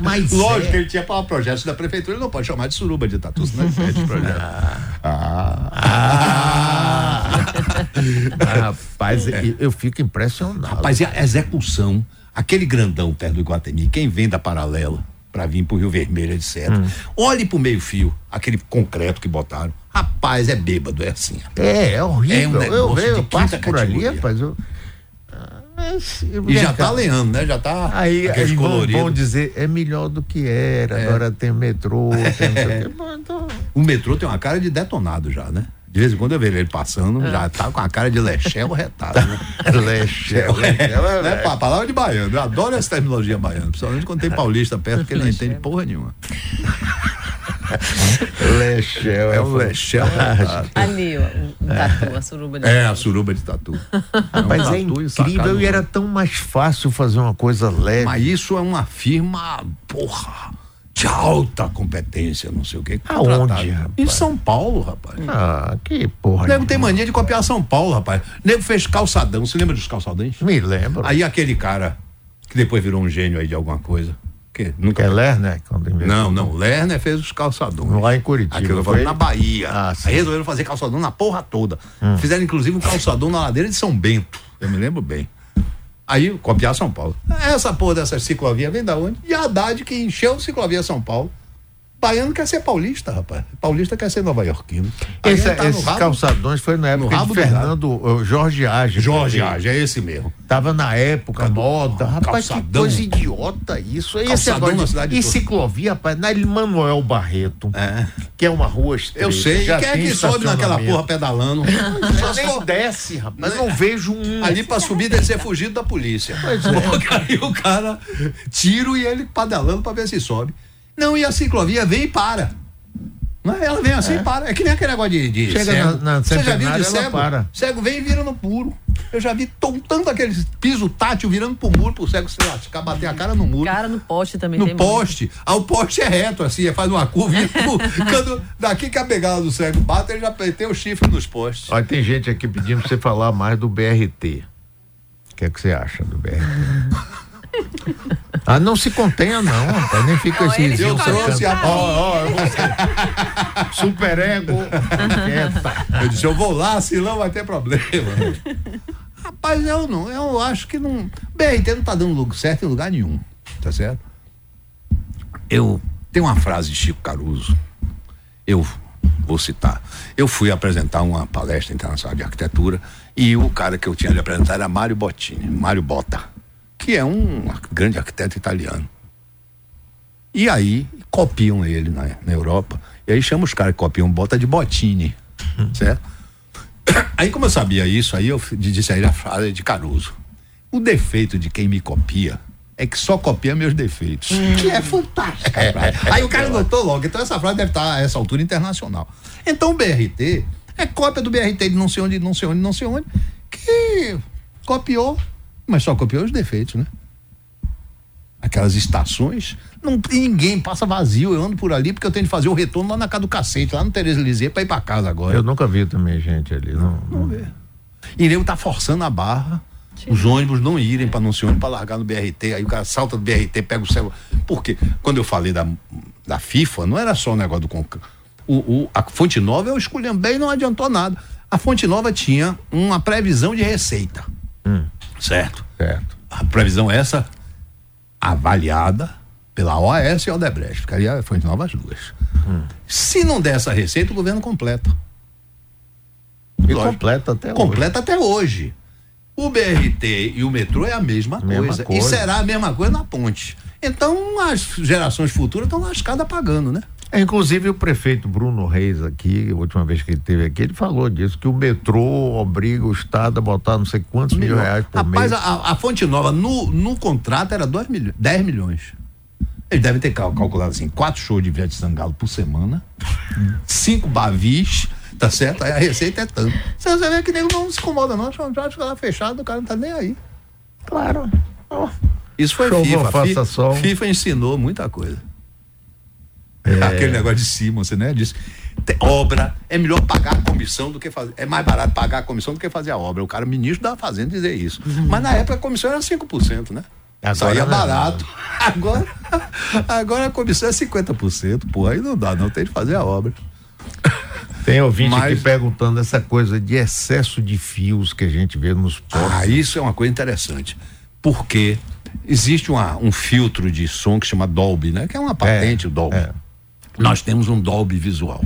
Mas lógico é. que ele tinha para projetos da prefeitura, ele não pode chamar de suruba de tatu, senão ele perde projeto. Ah. Ah. ah. Rapaz, é. eu fico impressionado. Rapaz, e a execução, aquele grandão perto do Iguatemi, quem vem da paralela? Para vir pro Rio Vermelho, etc. Hum. Olhe pro meio-fio, aquele concreto que botaram. Rapaz, é bêbado, é assim. É, é horrível. É um eu, eu, eu passo por ali, rapaz. Eu... e já tá leando, né? Já tá aí, aí vão, vão, dizer é melhor do que era. É. Agora tem metrô, tem é. O metrô tem uma cara de detonado já, né? De vez em quando eu vejo ele passando, é. já tá com a cara de lechel retado, né? lechel. lechel é, né? A palavra de baiano. Eu adoro essa terminologia baiana, principalmente quando tem paulista perto, que ele não entende porra nenhuma. lechel, é um lechel. Ali, o, tatu, a suruba de É, tatu. a suruba de tatu. É um Mas é tatu é incrível e era tão mais fácil fazer uma coisa leve. Mas isso é uma firma, porra de alta competência, não sei o que. Aonde, rapaz? Em São Paulo, rapaz. Ah, que porra. O nego tem mania de copiar São Paulo, rapaz. O nego fez calçadão. Você lembra dos calçadões? Me lembro. Aí aquele cara, que depois virou um gênio aí de alguma coisa. Que nunca é Lerner? Não, não. Lerner fez os calçadões. Lá em Curitiba. Aquilo foi na Bahia. Ah, aí resolveram fazer calçadão na porra toda. Hum. Fizeram inclusive um calçadão na ladeira de São Bento. Eu me lembro bem. Aí, copiar São Paulo. Essa porra dessa ciclovia vem da onde? De Haddad, que encheu ciclovia São Paulo. Baiano quer ser paulista, rapaz. Paulista quer ser nova-iorquino. Esse, tá esses rabo, calçadões foi na época de Fernando Jorge Age. Jorge Age, é esse mesmo. Tava na época, Cadu, moda. Rapaz, calçadão. que coisa idiota isso. Esse agora na cidade E toda. ciclovia, rapaz, na Manuel Barreto, é. que é uma rua estreita. Eu sei. Quem é que sobe naquela porra pedalando? nem desce, rapaz. Não vejo um. Ali pra subir deve ser fugido da polícia. Pois é. Aí o cara tiro e ele pedalando pra ver se sobe. Não, e a ciclovia vem e para. Não, ela vem assim e é. para. É que nem aquele negócio de, de Chega cego. Na, na Você já viu de cego? Para. Cego vem e vira no muro. Eu já vi tanto aquele piso tátil virando pro muro, pro cego, sei lá, ficar bater a cara no muro. Cara no poste também No poste. Muito. Ah, o poste é reto, assim, faz uma curva. quando, daqui que a pegada do cego bate, ele já tem o chifre nos postes. Olha, tem gente aqui pedindo pra você falar mais do BRT. O que é que você acha do BRT? Ah, não se contenha, não, rapaz. Nem fica assim. Eu trouxe a. Ó, ó, Super ego. eu disse, eu vou lá, senão vai ter problema. Rapaz, eu não, eu acho que não. BRT não tá dando lugar certo em lugar nenhum. Tá certo? Eu. Tem uma frase de Chico Caruso. Eu vou citar. Eu fui apresentar uma palestra internacional de arquitetura e o cara que eu tinha de apresentar era Mário Bottini, Mário Botta que é um grande arquiteto italiano. E aí copiam ele na, na Europa. E aí chama os caras que copiam, bota de Botini. Hum. Certo? Aí, como eu sabia isso, aí eu disse aí a frase de Caruso. O defeito de quem me copia é que só copia meus defeitos. Hum. Que é fantástico. É. Aí o cara notou logo. Então essa frase deve estar a essa altura internacional. Então o BRT é cópia do BRT de não sei onde, não sei onde, não sei onde, que copiou mas só copiou os defeitos, né? Aquelas estações, não tem ninguém, passa vazio. Eu ando por ali porque eu tenho que fazer o retorno lá na casa do cacete, lá no Tereza Lisê, pra ir pra casa agora. Eu nunca vi também gente ali, não. Não, não vê. E nego tá forçando a barra. Os ônibus não irem para não ser ônibus para largar no BRT, aí o cara salta do BRT, pega o celular. Por quê? Quando eu falei da, da FIFA, não era só o negócio do o, o A Fonte Nova eu escolhi bem não adiantou nada. A Fonte Nova tinha uma previsão de receita. Hum. Certo? Certo. A previsão é essa avaliada pela OAS e Odebrecht. Ficaria Fonte Nova as duas. Hum. Se não der essa receita, o governo completa. E Lógico, completa até completa hoje. Completa até hoje. O BRT e o metrô é a mesma, mesma coisa. coisa. E será a mesma coisa na ponte. Então as gerações futuras estão lascadas pagando, né? É, inclusive o prefeito Bruno Reis aqui, a última vez que ele esteve aqui, ele falou disso, que o metrô obriga o Estado a botar não sei quantos mil reais por Rapaz, mês. A, a Fonte Nova, no, no contrato, era dois milhões, 10 milhões. Eles devem ter calculado assim, quatro shows de Viete Sangalo por semana, cinco bavis, tá certo? Aí a receita é tanto. Você vê que nem não se incomoda, não. Já fica lá fechado, o cara não tá nem aí. Claro. Oh. Isso foi Show FIFA. FIFA, FIFA ensinou muita coisa. É. Aquele negócio de cima, você né? Disse, obra, é melhor pagar a comissão do que fazer. É mais barato pagar a comissão do que fazer a obra. O cara, ministro da Fazenda, dizer isso. Uhum. Mas na época a comissão era 5%, né? Agora Saía barato. Agora, agora a comissão é 50%. Pô, aí não dá, não tem de fazer a obra. Tem ouvinte Mas... aqui perguntando essa coisa de excesso de fios que a gente vê nos postos. Ah, isso é uma coisa interessante. Porque existe uma, um filtro de som que chama Dolby, né? Que é uma patente, é, o Dolby. É. Nós temos um Dolby visual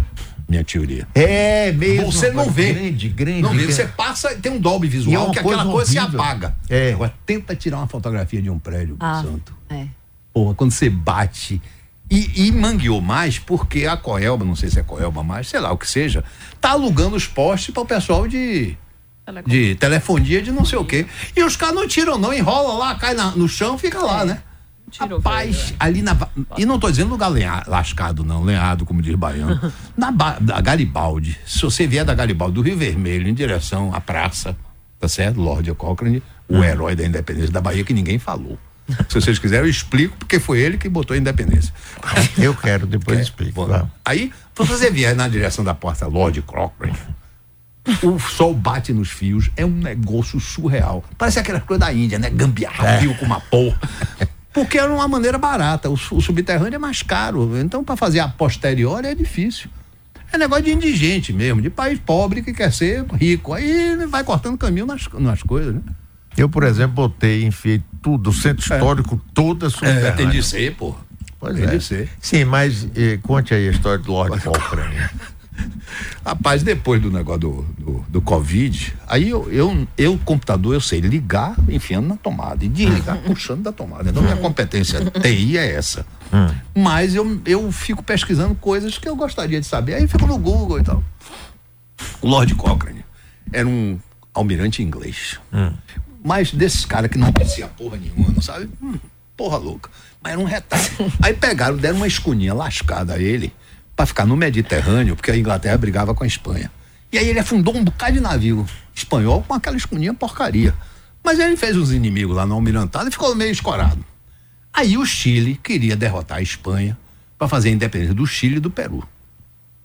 minha teoria. É mesmo. Você não vê. Grande, grande. Não vê. Você passa tem um Dolby visual, é que aquela coisa se apaga. É. Agora, tenta tirar uma fotografia de um prédio, ah, santo. É. Porra, quando você bate. E, e mangueou mais porque a Coelba, não sei se é Coelba mais, sei lá o que seja, tá alugando os postes para o pessoal de de telefonia, de não sei o quê. E os caras não tiram, não, enrola lá, cai na, no chão, fica lá, é. né? Tirou Rapaz, ali na. E não estou dizendo lugar lenha, lascado, não, lenhado, como diz baiano. na da Garibaldi, se você vier da Garibaldi, do Rio Vermelho, em direção à praça, tá certo? Lorde Cochrane, o hum. herói da independência da Bahia, que ninguém falou. Se vocês quiserem, eu explico, porque foi ele que botou a independência. Eu quero, depois explico. Aí, se você vier na direção da porta Lorde Cochrane, o sol bate nos fios, é um negócio surreal. Parece aquela coisa da Índia, né? Gambiarra é. fio com uma porra. Porque era uma maneira barata. O, o subterrâneo é mais caro. Então, para fazer a posteriori é difícil. É negócio de indigente mesmo, de país pobre que quer ser rico. Aí vai cortando caminho nas, nas coisas, né? Eu, por exemplo, botei, enfiei tudo, o centro é. histórico é. toda subterrâneo. É, tem de ser, pô. Pois tem é. de ser. Sim, mas eh, conte aí a história do Lord Cochrane. Rapaz, depois do negócio do, do, do Covid, aí eu, eu, eu, computador, eu sei ligar enfiando na tomada e desligar puxando da tomada. Então, minha uhum. competência TI é essa. Hum. Mas eu, eu fico pesquisando coisas que eu gostaria de saber. Aí fico no Google e tal. O Lord Cochrane era um almirante inglês. Hum. Mas desses caras que não conhecia porra nenhuma, não sabe? Hum, porra louca. Mas era um retalho. Aí pegaram, deram uma escuninha lascada a ele para ficar no Mediterrâneo, porque a Inglaterra brigava com a Espanha. E aí ele afundou um bocado de navio espanhol com aquela escuninha porcaria. Mas ele fez os inimigos lá no Almirantado e ficou meio escorado. Aí o Chile queria derrotar a Espanha para fazer a independência do Chile e do Peru.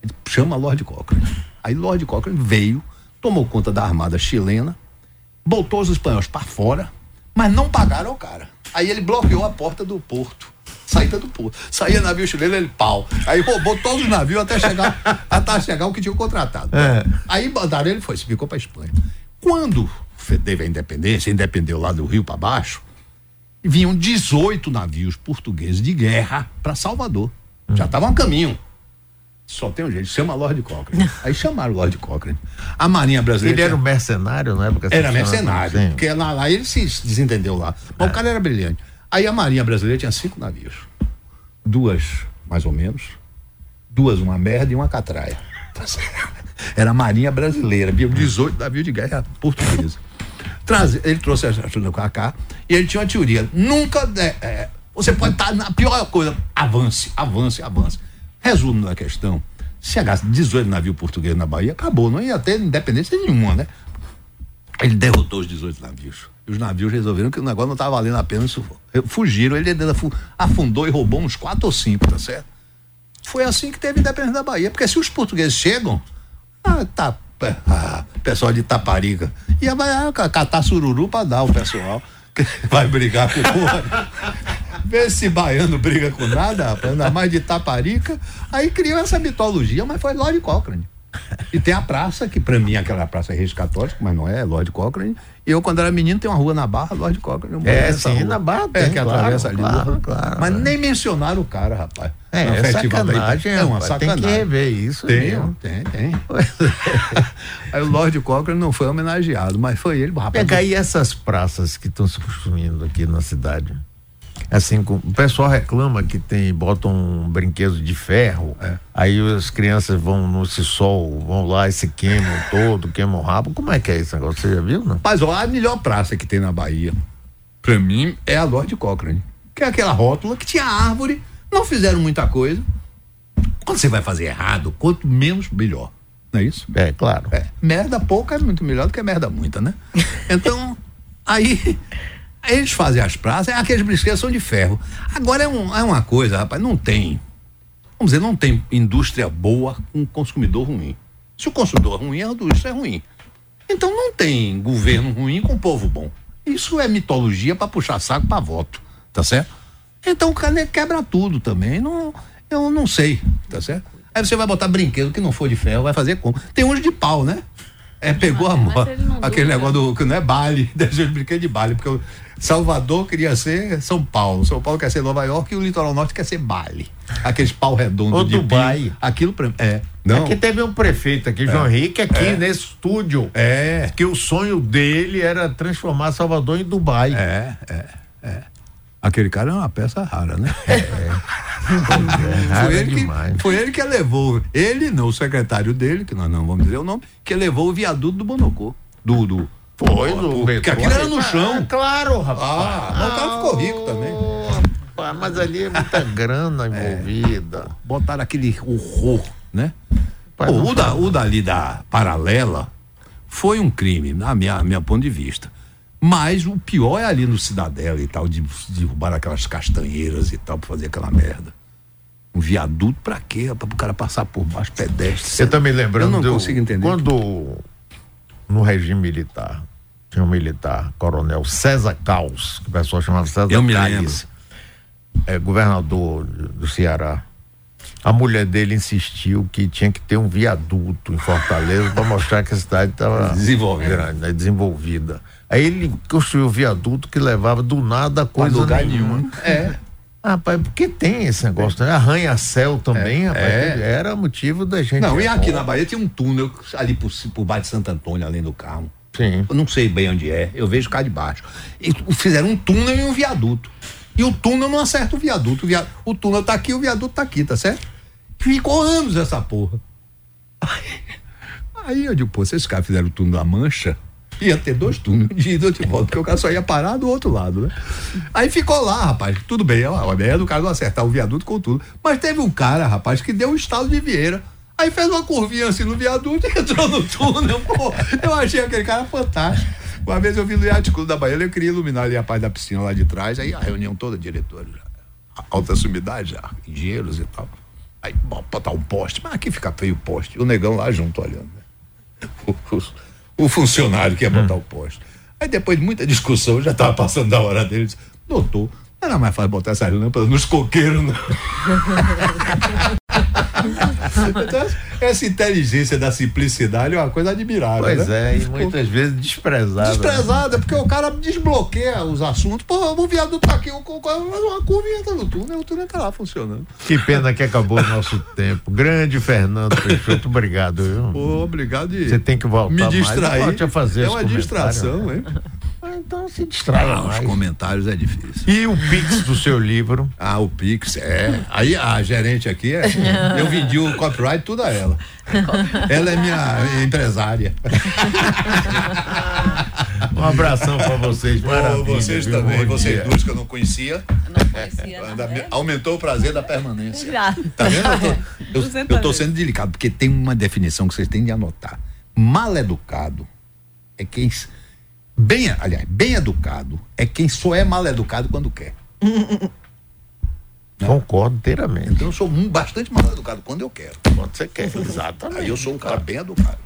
Ele chama Lord Cochrane. Aí Lord Cochrane veio, tomou conta da armada chilena, botou os espanhóis para fora, mas não pagaram o cara. Aí ele bloqueou a porta do porto saída do porto. Saía navio chileno, ele pau. Aí roubou todos os navios até chegar, até chegar o que tinha contratado. É. Aí mandaram ele foi, se ficou para Espanha. Quando teve a independência, independeu lá do Rio para baixo, vinham 18 navios portugueses de guerra para Salvador. Hum. Já estavam a caminho. Só tem um jeito, chama Lord Cochrane. Aí chamaram o Lord Cochrane. A Marinha Brasileira. Ele era um mercenário na época? Era mercenário, sim. porque lá, lá ele se desentendeu lá. Mas é. o cara era brilhante. Aí a Marinha Brasileira tinha cinco navios. Duas, mais ou menos. Duas, uma merda e uma catraia. Era a Marinha Brasileira, havia 18 navios de guerra portuguesa. Ele trouxe a ajuda com a cá e ele tinha uma teoria. Nunca. É, você pode estar na pior coisa. Avance, avance, avance. Resumo da questão: se chegasse 18 navios portugueses na Bahia, acabou, não ia ter independência nenhuma, né? Ele derrotou os 18 navios. Os navios resolveram que o negócio não estava valendo a pena. Fugiram, ele afundou e roubou uns quatro ou cinco, tá certo? Foi assim que teve independência da Bahia. Porque se os portugueses chegam, ah, tá, ah, pessoal de Taparica, ia vai ah, catar sururu para dar o pessoal. Que vai brigar com porra. Vê se baiano briga com nada, rapaz, ainda mais de Taparica. Aí criou essa mitologia, mas foi Lord Cochrane. E tem a praça, que para mim é aquela praça é Reis Católico, mas não é, é Lord Cochrane. E eu, quando era menino, tem uma rua na Barra, Lord Cochrane. É, sim, rua. na Barra é, tem, é, que claro, atravessa ali. Claro, claro, mas nem mencionaram o cara, rapaz. É, é sacanagem, é uma sacanagem. Tem que rever isso. Tem, mesmo. tem, tem. aí o Lord Cochrane não foi homenageado, mas foi ele, rapaz. Pega aí essas praças que estão se construindo aqui na cidade assim, o pessoal reclama que tem, botam um brinquedo de ferro, é. aí as crianças vão no sol, vão lá e se queimam todo, queimam o rabo. Como é que é esse negócio? Você já viu, não? Mas ó, a melhor praça que tem na Bahia, pra mim, é a Lorde Cochrane. Que é aquela rótula que tinha árvore, não fizeram muita coisa. Quando você vai fazer errado, quanto menos, melhor. Não é isso? É, claro. É. Merda pouca é muito melhor do que merda muita, né? Então, aí eles fazem as praças, aqueles brinquedos são de ferro. Agora é, um, é uma coisa, rapaz, não tem. vamos dizer, não tem indústria boa com consumidor ruim. Se o consumidor é ruim, a indústria é ruim. Então não tem governo ruim com povo bom. Isso é mitologia para puxar saco para voto, tá certo? Então o cara quebra tudo também. Não, eu não sei, tá certo? Aí você vai botar brinquedo que não for de ferro, vai fazer como? Tem uns de pau, né? É, pegou a mão. Aquele negócio do, que não é baile, de brinquedo de baile, porque Salvador queria ser São Paulo, São Paulo quer ser Nova York e o litoral norte quer ser Bali. Aqueles pau redondo de Dubai. Pio, aquilo é. Não. Aqui teve um prefeito aqui, João é. Henrique, aqui é. nesse estúdio. É. Que o sonho dele era transformar Salvador em Dubai. É, é, é. Aquele cara é uma peça rara, né? É. é foi, ele que, foi ele que levou, ele não, o secretário dele, que nós não vamos dizer o nome, que levou o viaduto do Bonocô. Do, do, foi, do Porque aquilo era no chão. Ah, claro, rapaz. Ah, mas o cara ficou rico também. Ah, mas ali é muita grana é. envolvida. É, botaram aquele horror, né? Pô, o, da, o dali da paralela foi um crime, na minha, minha ponto de vista. Mas o pior é ali no Cidadela e tal, de derrubar aquelas castanheiras e tal, pra fazer aquela merda. Um viaduto pra quê? Pra o cara passar por baixo pedestre. Eu também lembrando. Eu não consigo entender. Quando no regime militar tinha um militar, coronel César Caos, que o pessoal chamava César Eu me. É, governador do Ceará. A mulher dele insistiu que tinha que ter um viaduto em Fortaleza para mostrar que a cidade estava. Né, desenvolvida. Aí ele construiu o viaduto que levava do nada a coisa lugar nenhuma. É. Rapaz, porque tem esse negócio, né? Arranha-céu também, é, rapaz. É. Era motivo da gente. Não, e aqui na Bahia tinha um túnel ali por, por baixo de Santo Antônio, além do Carmo. Sim. Eu não sei bem onde é, eu vejo cá de baixo. E fizeram um túnel e um viaduto. E o túnel não acerta o viaduto. O, o túnel tá aqui, o viaduto tá aqui, tá certo? Ficou anos essa porra. Aí eu digo, pô, esses caras fizeram o túnel da mancha, ia ter dois túneis de ida de volta, porque o cara só ia parar do outro lado, né? Aí ficou lá, rapaz, tudo bem, a ideia do cara não acertar o viaduto com tudo. Mas teve um cara, rapaz, que deu um estado de Vieira. Aí fez uma curvinha assim no viaduto e entrou no túnel. Pô, eu achei aquele cara fantástico. Uma vez eu vi no Yacht Clube da Bahia, eu queria iluminar ali a parte da piscina lá de trás, aí a reunião toda, diretores, alta sumidade, engenheiros e tal. Aí, botar um poste, mas aqui fica feio o poste. O negão lá junto olhando. Né? O, o, o, funcionário que ia botar hum. o poste. Aí depois de muita discussão, já estava passando da hora dele, disse, doutor, não era mais fácil botar essa lâmpada nos coqueiros, não. então, essa inteligência da simplicidade é uma coisa admirável. Pois né? é, e muitas vezes desprezada. Né? Desprezada, porque o cara desbloqueia os assuntos. Pô, o viaduto tá aqui, uma curva e entra no túnel, o túnel tá lá funcionando. Que pena que acabou o nosso tempo. Grande Fernando Peixoto, obrigado. Viu? Pô, obrigado. Você tem que voltar me distrair. Mais, a fazer é uma distração, hein? Ah, então se distrai. Ah, os comentários é difícil. E o Pix do seu livro? Ah, o Pix, é. Aí a gerente aqui, é, eu vendi o copyright tudo a ela. ela é minha empresária. um abração para vocês. Maravilha, vocês viu? também, vocês dois que eu não conhecia. não conhecia. É, aumentou o prazer da permanência. Já. Tá vendo? Eu tô, eu, eu tô sendo delicado, porque tem uma definição que vocês têm de anotar. Mal educado é quem Bem, aliás, bem educado é quem só é mal educado quando quer. Concordo inteiramente. Então eu sou um, bastante mal educado quando eu quero. Quando você quer, exatamente. Aí eu sou um cara bem educado.